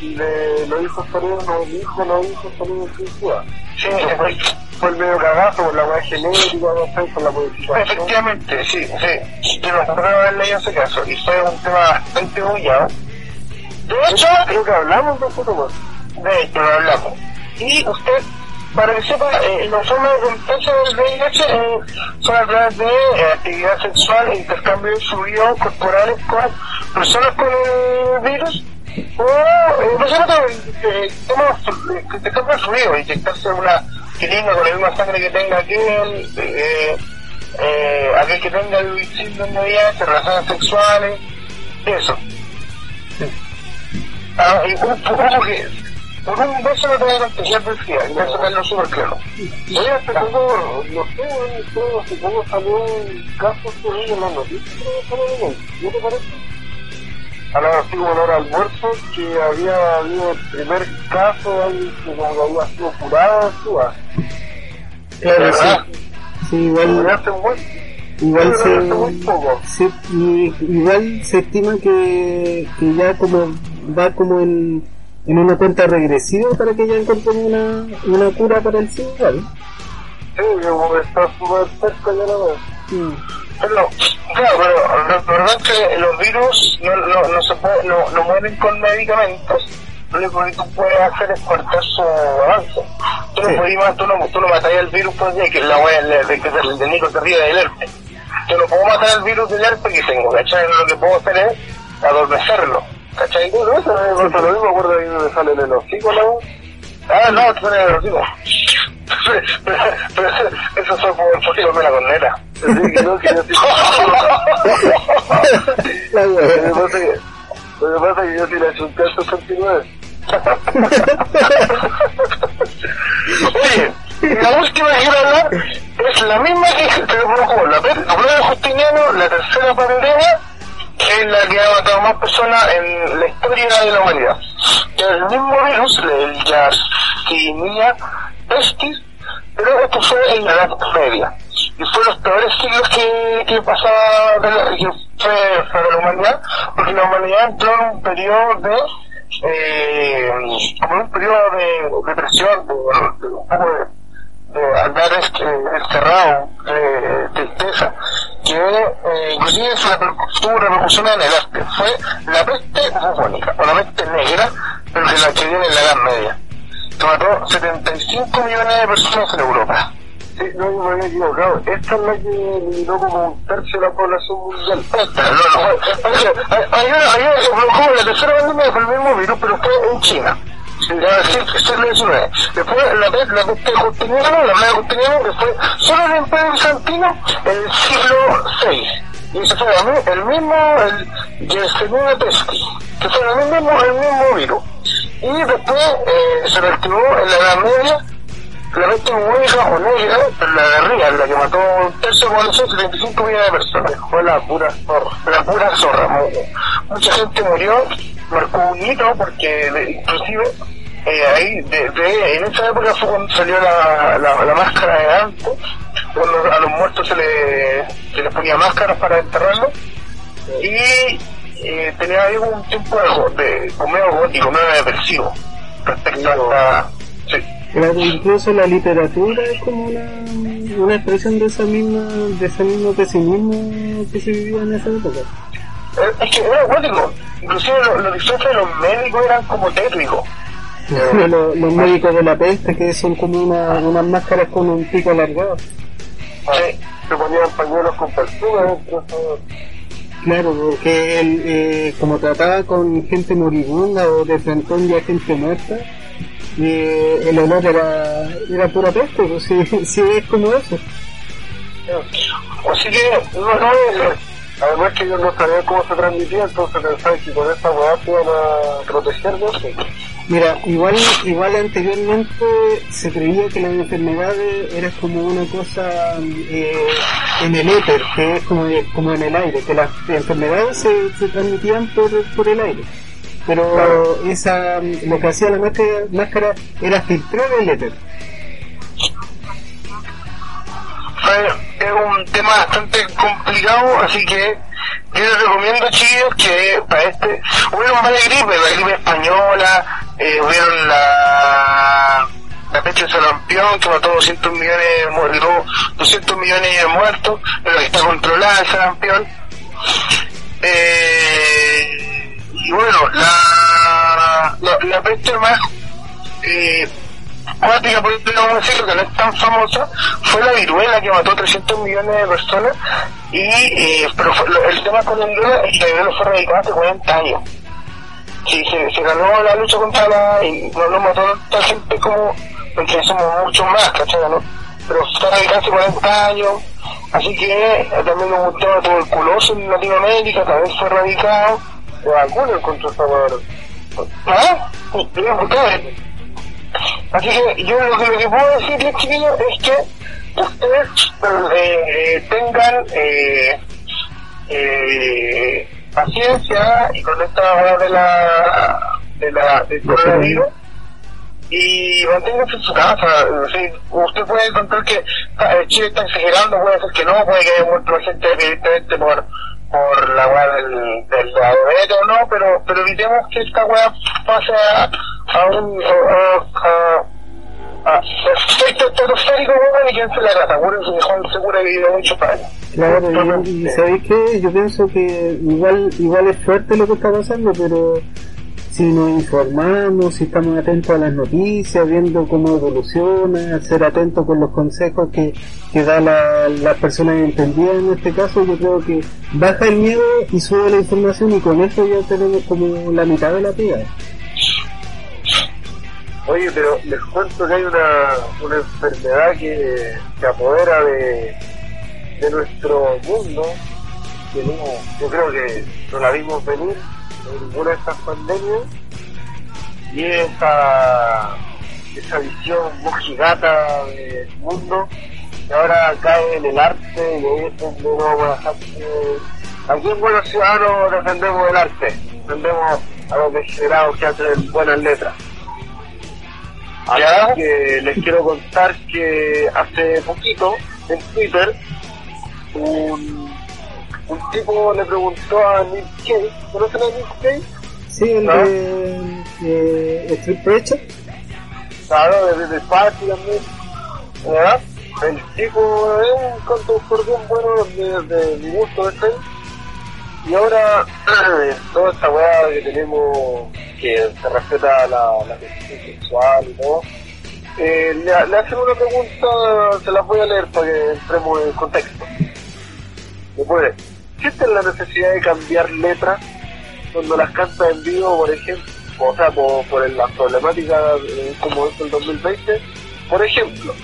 y le, los hijos salieron, los hijos, los hijos salieron sin SIDA. Sí, Eso fue, el medio cagazo por la weá no por la efectivamente, sí, sí. Yo me acuerdo de haber leído ese caso y fue un tema bastante bullado. De hecho, Creo que hablamos de eso, más. de hecho lo hablamos. Y usted, para que sepa, eh, la forma de contagio del VIH eh, son a través de eh, actividad sexual e intercambio de fluidos corporales con personas con el virus o eh, personas que eh, eh, que intercambian fluidos, inyectarse una jeringa con la misma sangre que tenga aquel, eh, eh, aquel que tenga el síndrome de VIH, relaciones sexuales, eso. Ah, y que por un beso no te voy a contagiar del SIDA, y eso tenerlo súper claro. Oye, hace poco, no sé, weón, creo que hace poco salió un caso que vi en las noticias, creo que salió de ahí. ¿Qué te parece? Hablaba así como hora de almuerzo, que había habido el primer caso ahí que como había sido curado en Cuba. Claro, ¿Verdad? sí. Sí, igual, igual se, y- igual se estima que, que ya como va como en, en una cuenta regresiva para que ya encuentren una, una cura para el SIDA. Sí, como está súper cerca ya la vez. Pero, claro, pero la verdad es que los virus no, no, no se puede, no, no mueren con medicamentos. Lo único que tú puedes hacer es cortar su avance. Tú no, Sí. podías tú no, tú no matarías el virus pues, de que la wea de, que el de Nico se ríe del herpes. Yo no puedo matar el virus del herpes que tengo, ¿cachai? Lo que puedo hacer es adormecerlo, ¿cachai? Bueno, eso pasa lo mismo, acuerdo ahí donde sale el hocico voz. Ah, no, tú eres erotino. Pero, pero eso fue por porque comí la corneta. Así que no, que yo Lo que pasa es que yo le chunté a 69. Oye, la última que quiero hablar es la misma que se produjo la, prueba de Justiniano, la tercera pandemia, que es la que ha matado más personas en la historia de la humanidad. El mismo virus, el Yersinia pestis, pero esto fue en la Edad Media. Y fue los peores siglos que, que pasaba, de la- que fue para la humanidad, porque la humanidad entró en un periodo de eh, como un periodo de depresión, de, de de, de andar este, encerrado, de tristeza, que eh, inclusive tuvo repercusiones en el arte. Fue la peste bubónica, o la peste negra, pero de la que viene en la Edad Media, mató 75 millones de personas en Europa. Sí, no, me había equivocado. Esta es la que eliminó como un tercio de la población mundial. Esta, no, no, hay, una, hay una produjo la tercera pandemia fue el mismo virus, pero fue en China. Después la peste, la peste justiniana, la que fue solo en el Imperio Bizantino en el siglo VI. Y ese fue el, mi- el mismo, el Yersinia pestis, que fue el mismo, el mismo virus. Y después eh, se reactivó en la Edad Media la peste bubónica o negra, la Ría, la que mató un tercio de la población, 75 millones de personas. Fue la pura zorra. La pura zorra. Mu- Mucha gente murió, marcó un hito porque inclusive eh, ahí, de, en esa época fue cuando salió la, la, la máscara de Dante, cuando a los muertos se, le, se les ponía máscaras para enterrarlos y eh, tenía ahí un tiempo de, de medio gótico, medio depresivo respecto a esta... Sí. Claro, incluso la literatura es como una, una expresión de esa misma, de ese mismo pesimismo que se vivía en esa época. Eh, Es que era gótico. Inclusive los, los disfraces de los médicos eran como tétricos. los, los médicos de la peste que son como una, unas máscaras con un pico alargado. Sí. Se ponían pañuelos con perfume. Claro, porque él, eh, como trataba con gente moribunda o de frentón ya gente muerta, eh, el olor era, era pura peste, pues sí, sí es como eso. Así que no, no es... Además que ellos no sabían cómo se transmitía, entonces pensaban que con esta weá iban a proteger de eso. Mira, igual, igual anteriormente se creía que las enfermedades eran como una cosa eh, en el éter, que es como, como en el aire, que las enfermedades se, se transmitían por, por el aire. Pero esa, lo que hacía la máscara, máscara era filtrar el éter. es un tema bastante complicado, así que yo les recomiendo, chiquillos, que para este... Hubieron varias gripes, la gripe española, eh, hubieron la... La peste de sarampión que mató 200 millones, murió 200 millones de muertos, pero está controlada el sarampión. Eh, y bueno, la, la, la peste más eh, por decirlo decirlo, que no es tan famosa, fue la viruela que mató 300 millones de personas. Y, eh, pero fue- el tema con la viruela es que la viruela fue erradicada hace 40 años. Sí, se, ganó la lucha contra la. y no lo mató tanta gente como. porque somos mucho más, ¿cachai? ¿no? Pero fue erradicada hace 40 años. Así que eh, también hubo un tema de tuberculosis en Latinoamérica, también fue erradicado. La vacuna contra esta weá. ¿Ah? Ustedes. Así que yo lo que, lo que puedo decirles, chiquillos, es que ustedes eh, eh, tengan eh, eh, paciencia y con esta hora de la, de la del coronavirus y manténganse en su casa. Usted puede encontrar que Chile está exagerando, puede ser que no, puede que haya muerto gente evidentemente por por la weá del, del o no, pero, pero evitemos que esta weá pase a, a un a, a, a efecto estratosférico weón, y quédense en la casa, acuérdense que Juan seguro ha vivido muchos años. Claro, y, y ¿sabéis qué? Yo pienso que igual, igual es fuerte lo que está pasando, pero si nos informamos, si estamos atentos a las noticias, viendo cómo evoluciona, ser atentos con los consejos que, que da la, las personas entendidas en este caso, yo creo que baja el miedo y sube la información y con eso ya tenemos como la mitad de la pega. Oye, pero les cuento que hay una, una enfermedad que se apodera de, de nuestro mundo, que no, yo creo que no la vimos venir ninguna de estas pandemias, y es esa, esa visión mojigata del mundo, que ahora cae en el arte, y ahí es donde no vamos a que- Aquí en Buenos Ciudadanos defendemos el arte, defendemos a los degenerados que hacen buenas letras. Así que les quiero contar que hace poquito en Twitter un, un tipo le preguntó a Nick Cave, ¿conocen a Nick Cave? Sí, el ¿No? de, de Street Preacher. Claro, de The Party también. ¿verdad? El tipo es un cantautor bien bueno de, de mi gusto, ¿ves? Y ahora, toda esta weá que tenemos, que se respeta la, la cuestión sexual y todo, eh, le, le hacen una pregunta, se las voy a leer para que entremos en contexto. Le ¿existe la necesidad de cambiar letras cuando las canta en vivo, por ejemplo? O sea, por, por las problemáticas eh, como es el 2020. Por ejemplo,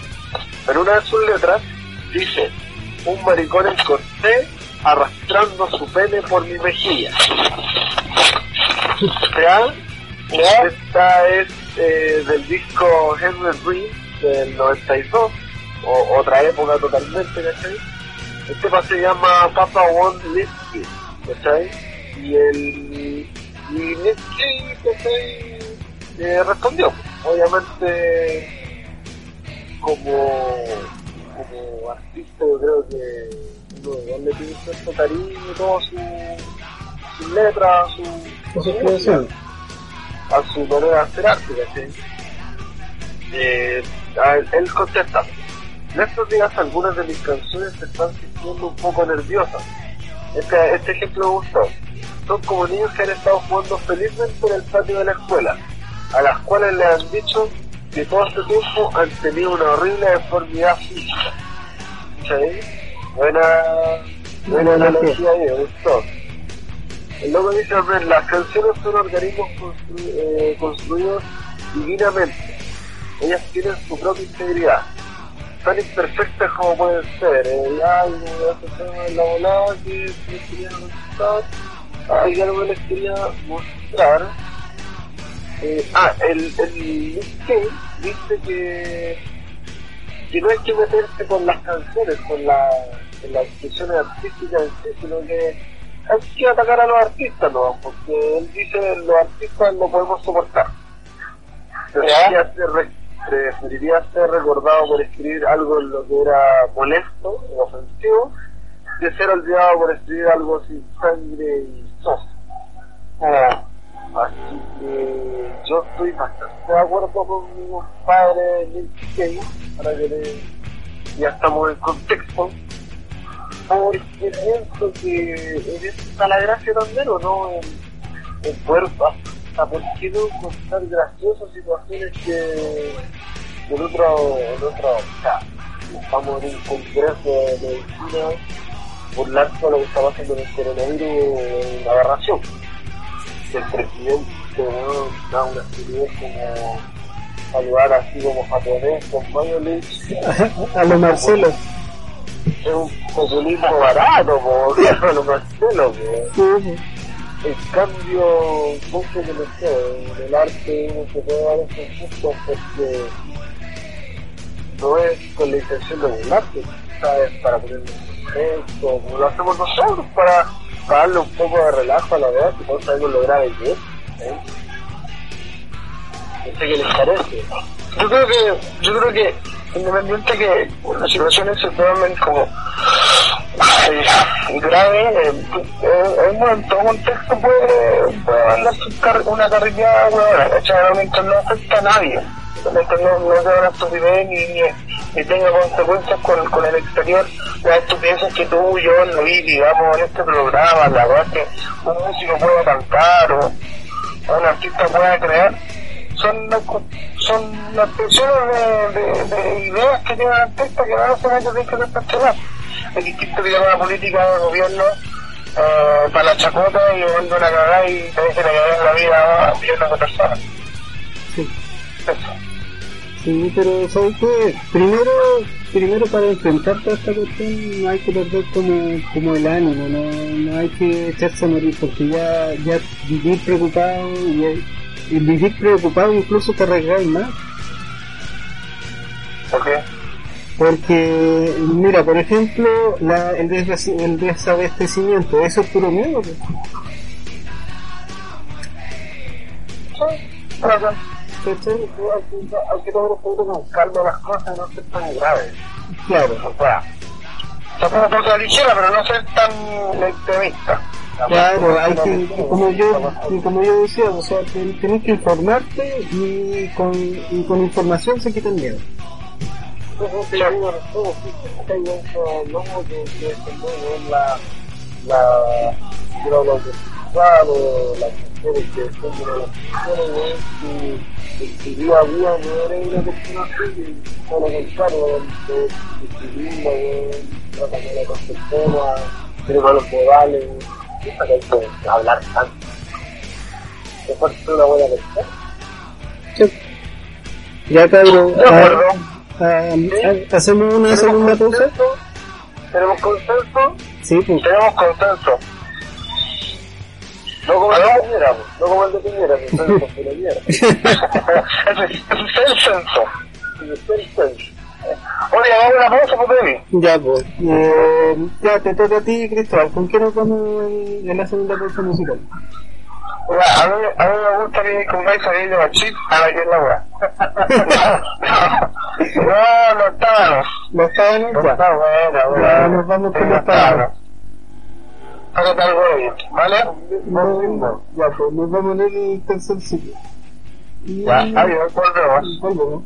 en una de sus letras dice, un maricón en corté arrastrando su pene por mi mejilla. ¿Ya? Esta es eh, del disco Henry Dream del 92, o otra época totalmente, ¿cachai? El tema se llama Papa Won't Lift ¿cachai? Y el... Y Cave, ¿cachai? Eh, respondió, obviamente, como, como artista yo creo que uno le tiene cierto cariño y todo su, sus letras, su, a su manera de hacer arte, ¿cachai? Eh, él contesta, en estos días algunas de mis canciones se están sintiendo un poco nerviosas. Este, este ejemplo me gustó. Son como niños que han estado jugando felizmente en el patio de la escuela, a las cuales le han dicho que todo este tiempo han tenido una horrible deformidad física. ¿Cachai? Buena, buena analogía ahí, me gustó. El loco dice, "Hombre, las canciones son organismos constru- eh, construidos divinamente. Ellas tienen su propia integridad. Tan imperfectas como pueden ser. Eh, ese tema en la volada que les quería mostrar. Hay algo que les quería mostrar. Eh, ah, el, el Cave dice que, que no hay que meterse con las canciones, con, la, con las expresiones artísticas en sí, sino que hay que atacar a los artistas, ¿no? Porque él dice los artistas no podemos soportar. Preferiría ser, re- preferiría ser recordado por escribir algo en lo que era molesto ofensivo que ser olvidado por escribir algo sin sangre y sosa. Ah, Así que yo estoy bastante de acuerdo con mi compadre Cave, para que le- ya estamos en contexto, porque pienso que en eso la gracia también, ¿o no? En, en hasta por qué no encontrar graciosas situaciones que en otro, en otro, o sea, estamos en un congreso de medicina, burlarse de lo que está pasando en el coronavirus es una aberración el presidente ¿no? da una estupidez como saludar así como japonés con Mayolich A lo Marcelo. es un populismo barato, po, viejo, lo Marcelo, po. En cambio, mucho que no sé, en el arte uno se puede dar esos gustos porque no es con la intención de burlarte, ¿sabes? Para ponerle un contexto, como lo hacemos nosotros, para, darle un poco de relajo a la verdad, que todos sabemos lo grave que es. ¿eh? No sé qué les parece. Yo creo que, yo creo que independiente que las situaciones se tomen como ay, graves, eh, eh, en en todo contexto puede, puede una carrilla huevona, ¿cachai? Mientras no afecta a nadie, mientras no, no sea una estupidez ni, ni, ni tenga consecuencias con, con el exterior, las estupideces que tú yo vi, digamos, en este programa, la verdad que un músico pueda cantar o un artista pueda crear, son son las expresiones de, de, de ideas que tiene el artista que no necesariamente tienen que ser personal. Es distinto que la política del gobierno eh, para la chacota y llevando una cagada y te dejen en la vida a millones de personas. Sí, pero ¿sabes qué? Primero, primero para enfrentar toda esta cuestión no hay que perder como, como el ánimo, no, no hay que echarse a morir porque ya, ya vivir preocupado y, y vivir preocupado incluso te arriesgáis más. ¿Por qué? Porque, mira, por ejemplo, la, el, desabastecimiento, el desabastecimiento, eso es puro miedo. pues. Pero, ¿cachai? Hay que tomar un poco con calma las cosas, no ser tan graves. Claro, O sea, se puede tomar la ligera, pero no ser tan extremista. Claro, hay que, como yo, como yo decía, o sea, ten- tenés que informarte y con, y con información se quita el miedo. la la creo lo que claro las mujeres que son de las mujeres y y día a día no eres una persona así todo lo contrario de disciplina trata de la persona tiene malos modales piensa que hay que hablar tanto mejor ser una buena persona Ya cabrón, De acuerdo. ah, ah, hacemos una segunda pausa. Tenemos consenso, Sí, pues. tenemos consenso. no como el de Piñera pues, no como el de Piñera que es el censo. es el censo Oye, hagamos una pausa, pues. Ya, pues. Eh, ya, te toca a ti, Cristóbal. ¿Con qué nos vamos en, la segunda pausa musical? Mira, a mí, a mí me gusta que pongáis a de machit a la que es la weá. no, no estábamos. ¿Los tábanos? No Ya. está buena, Ya, weá. nos vamos con los tábanos. Hágate algo de bien, ¿vale? No, ya, pues nos vamos en el tercer sitio. Ya, adiós, volvemos. Volvemos.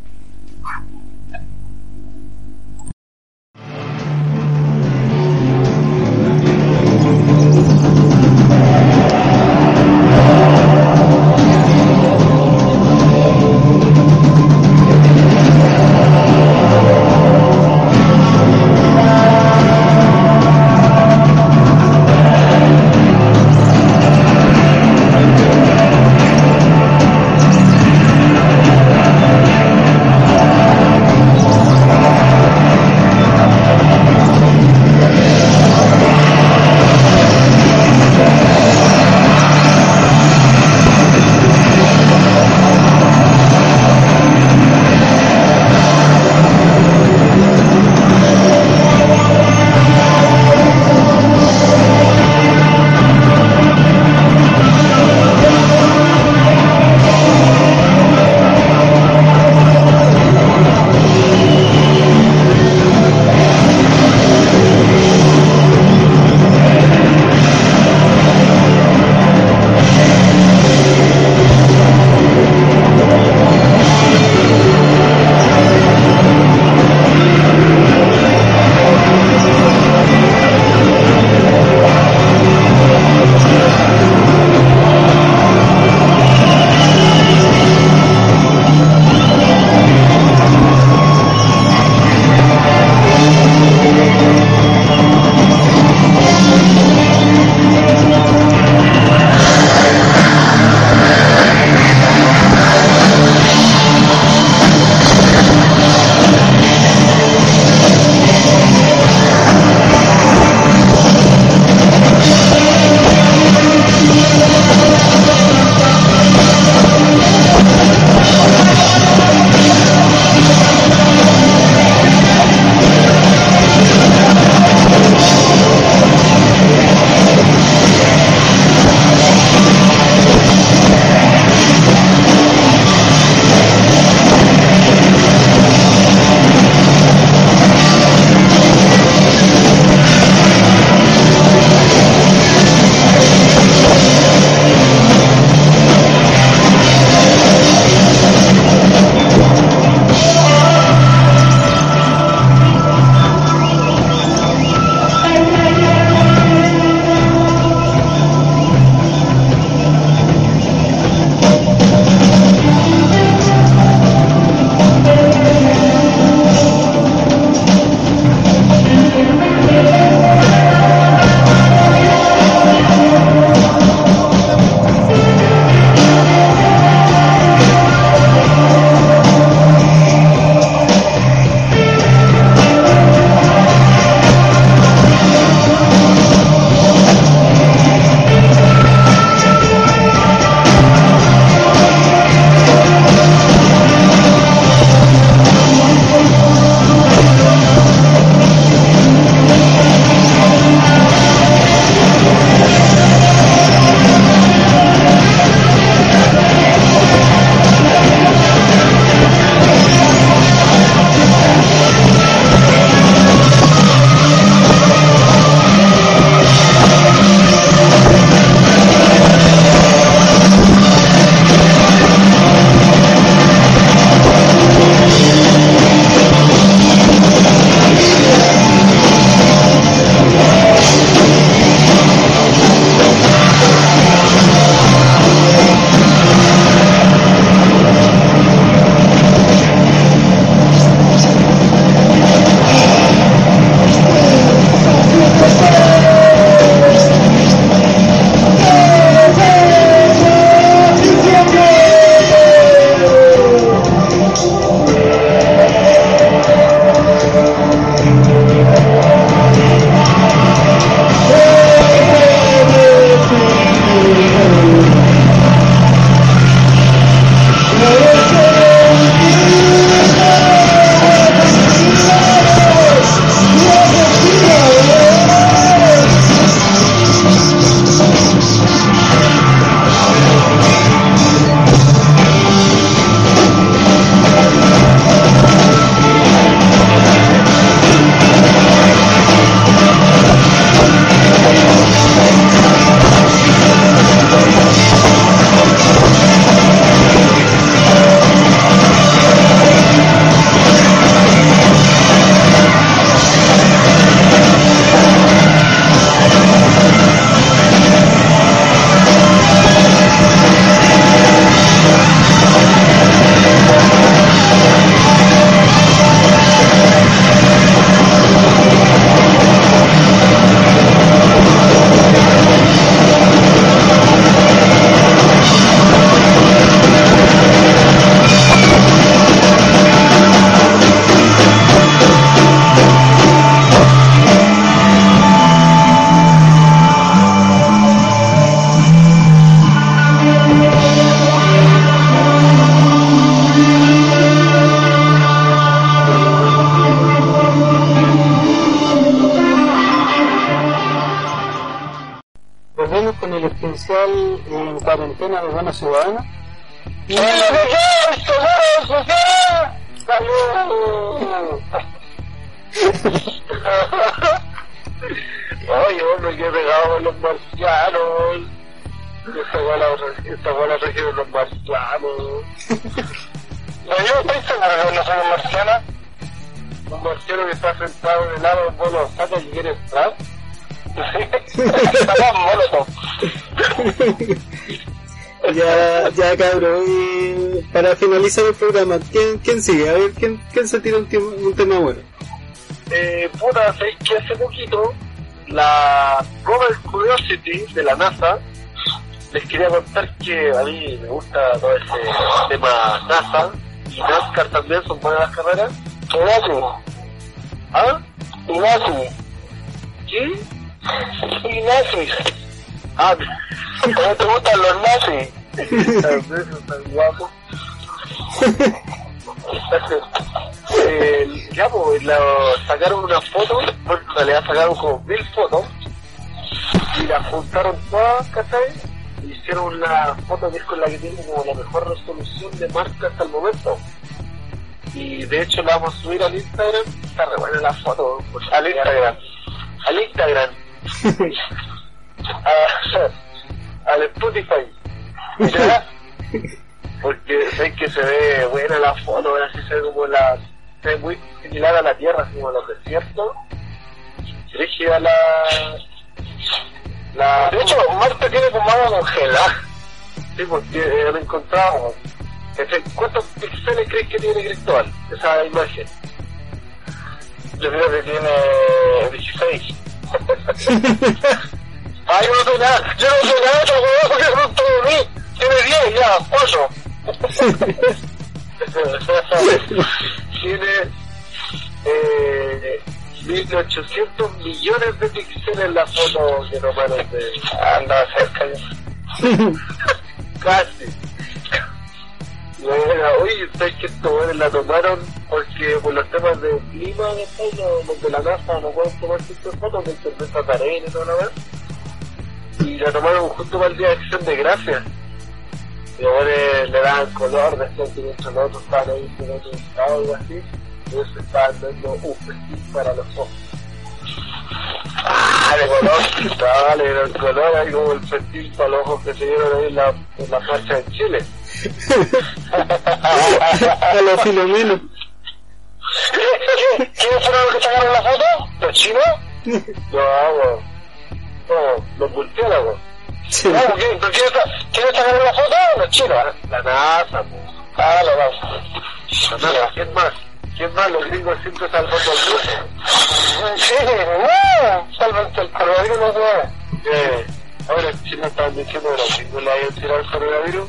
No, yo estoy seguro que no soy un marciano. Un marciano que está sentado en el lado, vos lo sacas y quiere entrar. Ya, ya cabrón, y para finalizar el programa, ¿quién, quién sigue? A ver, ¿quién, quién se tira un, tema- un tema bueno? Eh, puta, sé que hace poquito la Robert Curiosity de la NASA les quería contar que a mí me gusta todo ese tema NASA y NASCAR también son buenas carreras. Ignacy. ¿Ah? Ignacy. ¿Qué? Ignacy. Ah, ¿cómo te gustan los nazis? Tan guapo. eh, ya, pues, la- sacaron una foto, bueno, en realidad sacaron como mil fotos, y las juntaron todas, ¿cachai? Y hicieron una foto que es con la que tiene como la mejor resolución de marca hasta el momento. Y de hecho la vamos a subir al Instagram, está re buena la foto. pues, al Instagram. Al Instagram. A- al Spotify. ¿Ya? Porque sé que se ve buena la foto, así se ve como la. se ve muy similar a la Tierra, así como los desiertos. Rígida la. La de hecho, Marte tiene como agua congelada. Sí, porque eh, lo encontramos. Este, ¿Cuántos píxeles crees que tiene Cristóbal? Esa imagen. Yo creo que tiene 16. Ah, yo no sé nada, yo no sé nada otro huevo no todo de mí. Tiene 10 ya, 8. Tiene eh, 1800 millones de píxeles en la foto que tomaron de... Anda cerca. Casi. Bueno, oye, ¿sabes que estos weones la tomaron? Porque por los temas de clima, ¿sabes? Los, los de la NASA no pueden tomar estas fotos de cerveza tarena y toda la vez. Y la tomaron justo para el día de acción de gracias. Y ahora le daban color, decían que mientras los otros estaban ahí con otro estado algo así, ellos estaban dando un festín para los ojos. Ah, de color, dale, el color ahí como el festín para los ojos que se dieron ahí en la, en la marcha en Chile. a los filomenos. ¿Quiénes fueron los que sacaron la foto? ¿Los chinos? No, no, no, los murciélagos. Sí. No, ¿quién- ¿quiénes quiénes sacaron la foto? Los chinos. La NASA, pues. Ah, la NASA. La NASA, ¿quién más? ¿Quién más? Los gringos siempre salvando al mundo. Sí, no, salvando el coronavirus no va. Eh, ahora los chinos estaban diciendo que los gringos le habían tirado el coronavirus.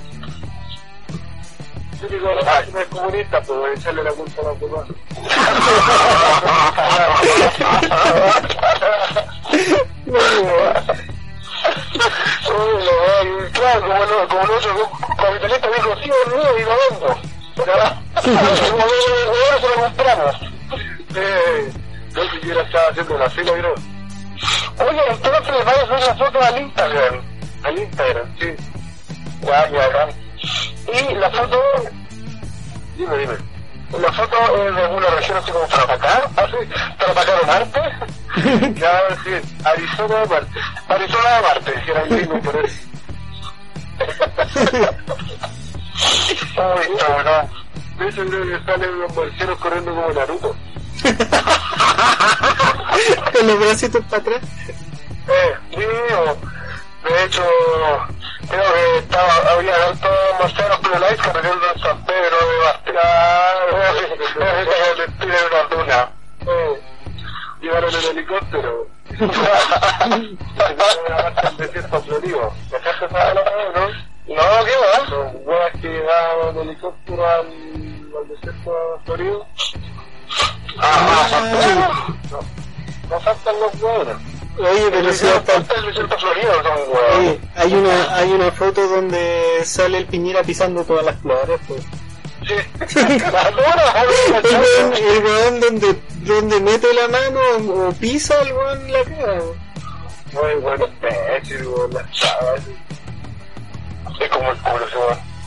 Yo digo, la página es comunista, pues voy a echarle la culpa a los demás. Uy, lo veo, claro, como, lo, como nosotros, capitalista dijo, sí, mío y lo vendo. Ahora se lo compramos. Eh, yo siquiera estaba haciendo la fila, creo. Oye, entonces le vayas a hacer la foto al Instagram. Al Instagram, sí. Ya, ya. Y la foto... Dime, dime. La foto es de alguna región así como para atacar, así, atacar a Marte. ya, sí, Arizona de Marte. Arizona de Marte, dijera el gringo por eso. Uy. De hecho, creo que salen los marcianos corriendo como Naruto. Con los bracitos para atrás. Eh, sí, o- de hecho, creo que estaba, había altos marcianos con el ice cargando en San Pedro de le tiren una. Eh, llevaron el helicóptero. No, ¿qué va? Huevas que llegaban en helicóptero al, al desierto florido. Ah, ah, no, no faltan los huevos. Oye, pero si hasta... el desierto florido son huevos. Oye, hay una, hay una foto donde sale el Piñera pisando todas las flores, pues. Sí. El weón, donde, donde mete la mano o, pisa el weón la cara. Muy buen imbécil, weón, la chava. Es como el culo, ese weón.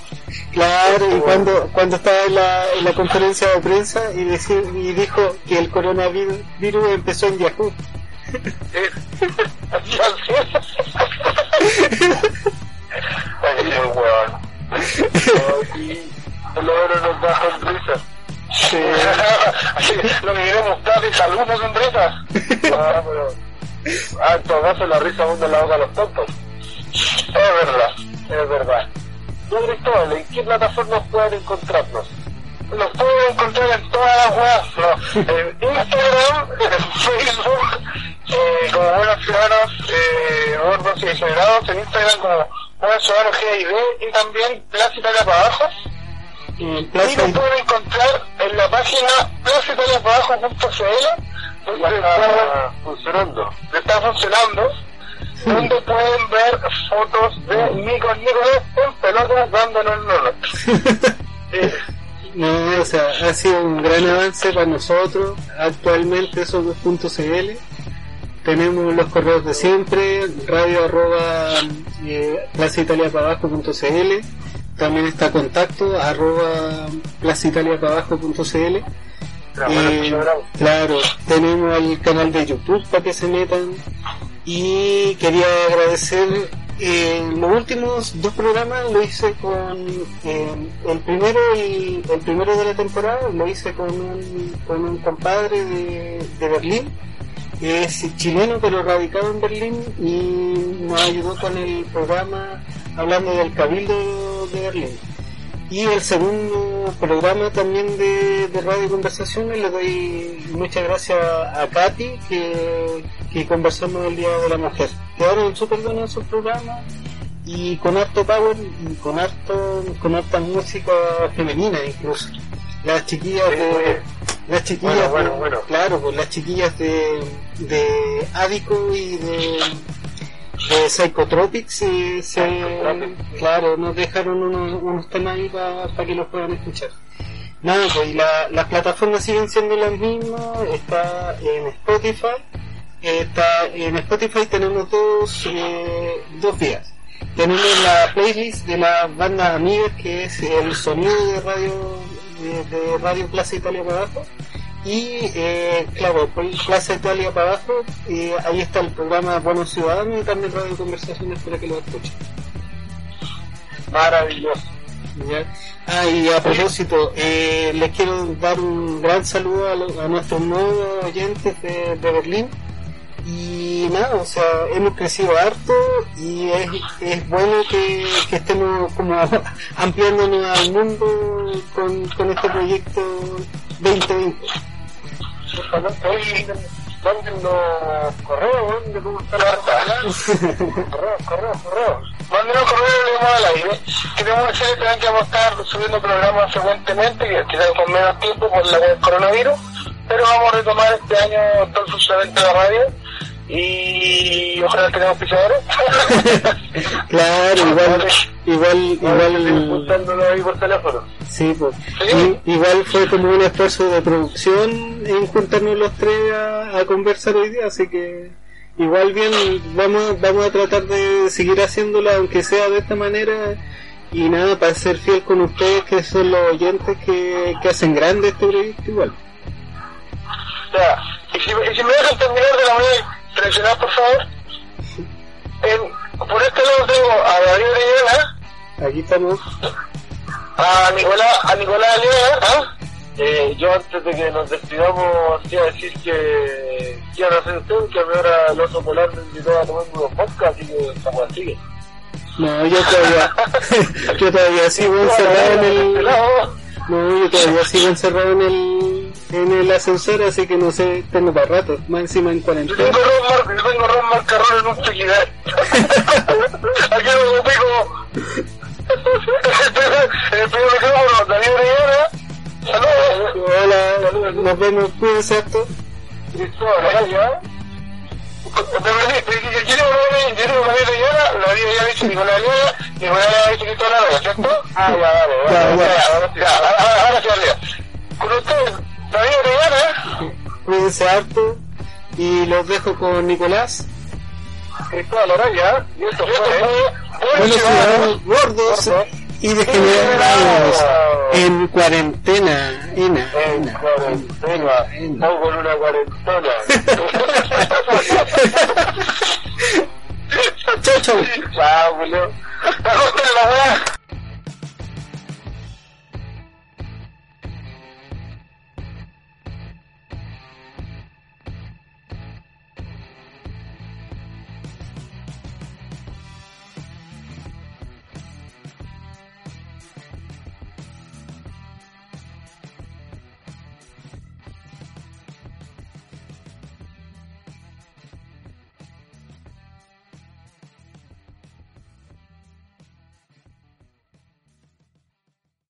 Claro, y cuando, cuando estaba en la, en la conferencia de prensa y, decir, y dijo que el coronavirus virus empezó en Yahoo. Por lo menos nos da sonrisas. Sí. Lo que queremos dar es algunas sonrisas. Ah, pero... Ah, en todo caso la risa abunda en la boca de los tontos. Es verdad, es verdad. Don Cristóbal, ¿en qué plataformas pueden encontrarnos? Nos pueden encontrar en todas las webs, ¿no? en Instagram, en Facebook, eh, como buenos ciudadanos eh, gordos y degenerados, en Instagram como buenos ciudadanos GID y también Plaza Italia para abajo. Y nos pueden encontrar en la página plazitaliapabajo.cl donde está funcionando. Está funcionando. Donde pueden ver fotos de Nico Nicolás en pelotas dándonos. Eh, No, o sea, ha sido un gran avance para nosotros. Actualmente somos .cl. Tenemos los correos de siempre, radio arroba eh, plazaitaliaparabajo.cl. También está contacto arroba plazaitaliaparabajo.cl. Eh, claro, tenemos el canal de YouTube para que se metan. Y quería agradecer eh, los últimos dos programas lo hice con eh, el primero y el primero de la temporada lo hice con un, con un compadre de, de Berlín que es chileno pero radicado en Berlín y nos ayudó con el programa hablando del cabildo de Berlín y el segundo programa también de, de Radio Conversaciones le doy muchas gracias a Katy que, que conversamos el Día de la Mujer. Quedaron súper buenos esos programas y con harto power y con harto con harta música femenina incluso. Las chiquillas de las chiquillas Bueno, bueno, de- bueno. claro, pues las chiquillas de de Ádico y de de Psychotropics eh, se, claro, nos dejaron unos, unos temas ahí para que los puedan escuchar. Nada, pues y la- las plataformas siguen siendo las mismas, está en Spotify, está en Spotify tenemos dos, eh, dos vías. Tenemos la playlist de las bandas amigas que es el sonido de radio de, de Radio Plaza Italia para abajo y eh, claro, por Plaza Italia para abajo, eh, ahí está el programa Buenos Ciudadanos y también Radio Conversaciones para que lo escuchen. Maravilloso. ¿ya? Ah, y a propósito, eh, les quiero dar un gran saludo a, lo- a nuestros nuevos oyentes de, de Berlín. Y nada, o sea, hemos crecido harto y es, es bueno que, que estemos como ampliándonos al mundo con, con este proyecto 2020. Oye, manden los correos, de cómo está la Correos, correos, correos. Mándenos correos y leemos al aire. Queremos decirles también que vamos a estar subiendo programas frecuentemente, que quizás con menos tiempo por la del coronavirus, pero vamos a retomar este año todo el funcionamiento de la radio y ojalá tengamos pisadores. Claro, igual, igual, Igual ahí por teléfono. sí, pues, Sí. igual fue como un esfuerzo de producción en juntarnos los tres a, a conversar hoy día, así que igual bien, vamos, vamos a tratar de seguir haciéndolo aunque sea de esta manera y nada, para ser fiel con ustedes que son los oyentes que, que hacen grande este proyecto igual. Ya, y si, y si me dejan terminar de la manera tradicional, por favor. En, por este lado tengo a David Orellana, Aquí estamos. a Nicolás, a Nicolás Aliaga, ¿ah? Eh, yo antes de que nos despidamos quiero decir que quiero hacer usted que ahora el oso polar me invitó a tomar unos podcast así que estamos así. No, yo todavía, yo todavía sigo encerrado en Este el, lado, no, yo todavía sigo encerrado en el, en el ascensor, así que no sé, tengo para rato, más encima en Yo cuarentena. tengo Ron, yo tengo Ron Marcarrón en un tequila. Aquí lo pico. En el primer micrófono, David Orellana. Saludos. Hola, nos vemos, cuídense harto. Yo yo volver a lo había dicho Nicolás Aliaga, Nicolás Aliaga ha dicho Cristóbal ¿cierto? Ah, ya, dale, Ya, ahora sí, ahora- sí. Con ustedes, David Orellana, Cuídense harto. Y los dejo con Nicolás. Cristóbal Araya, y eso fue... Buenos ciudadanos gordos y degenerados en cuarentena. Ena, En ena, cuarentena, ena. o con una cuarentona. Chau, chau. Chao, Julio.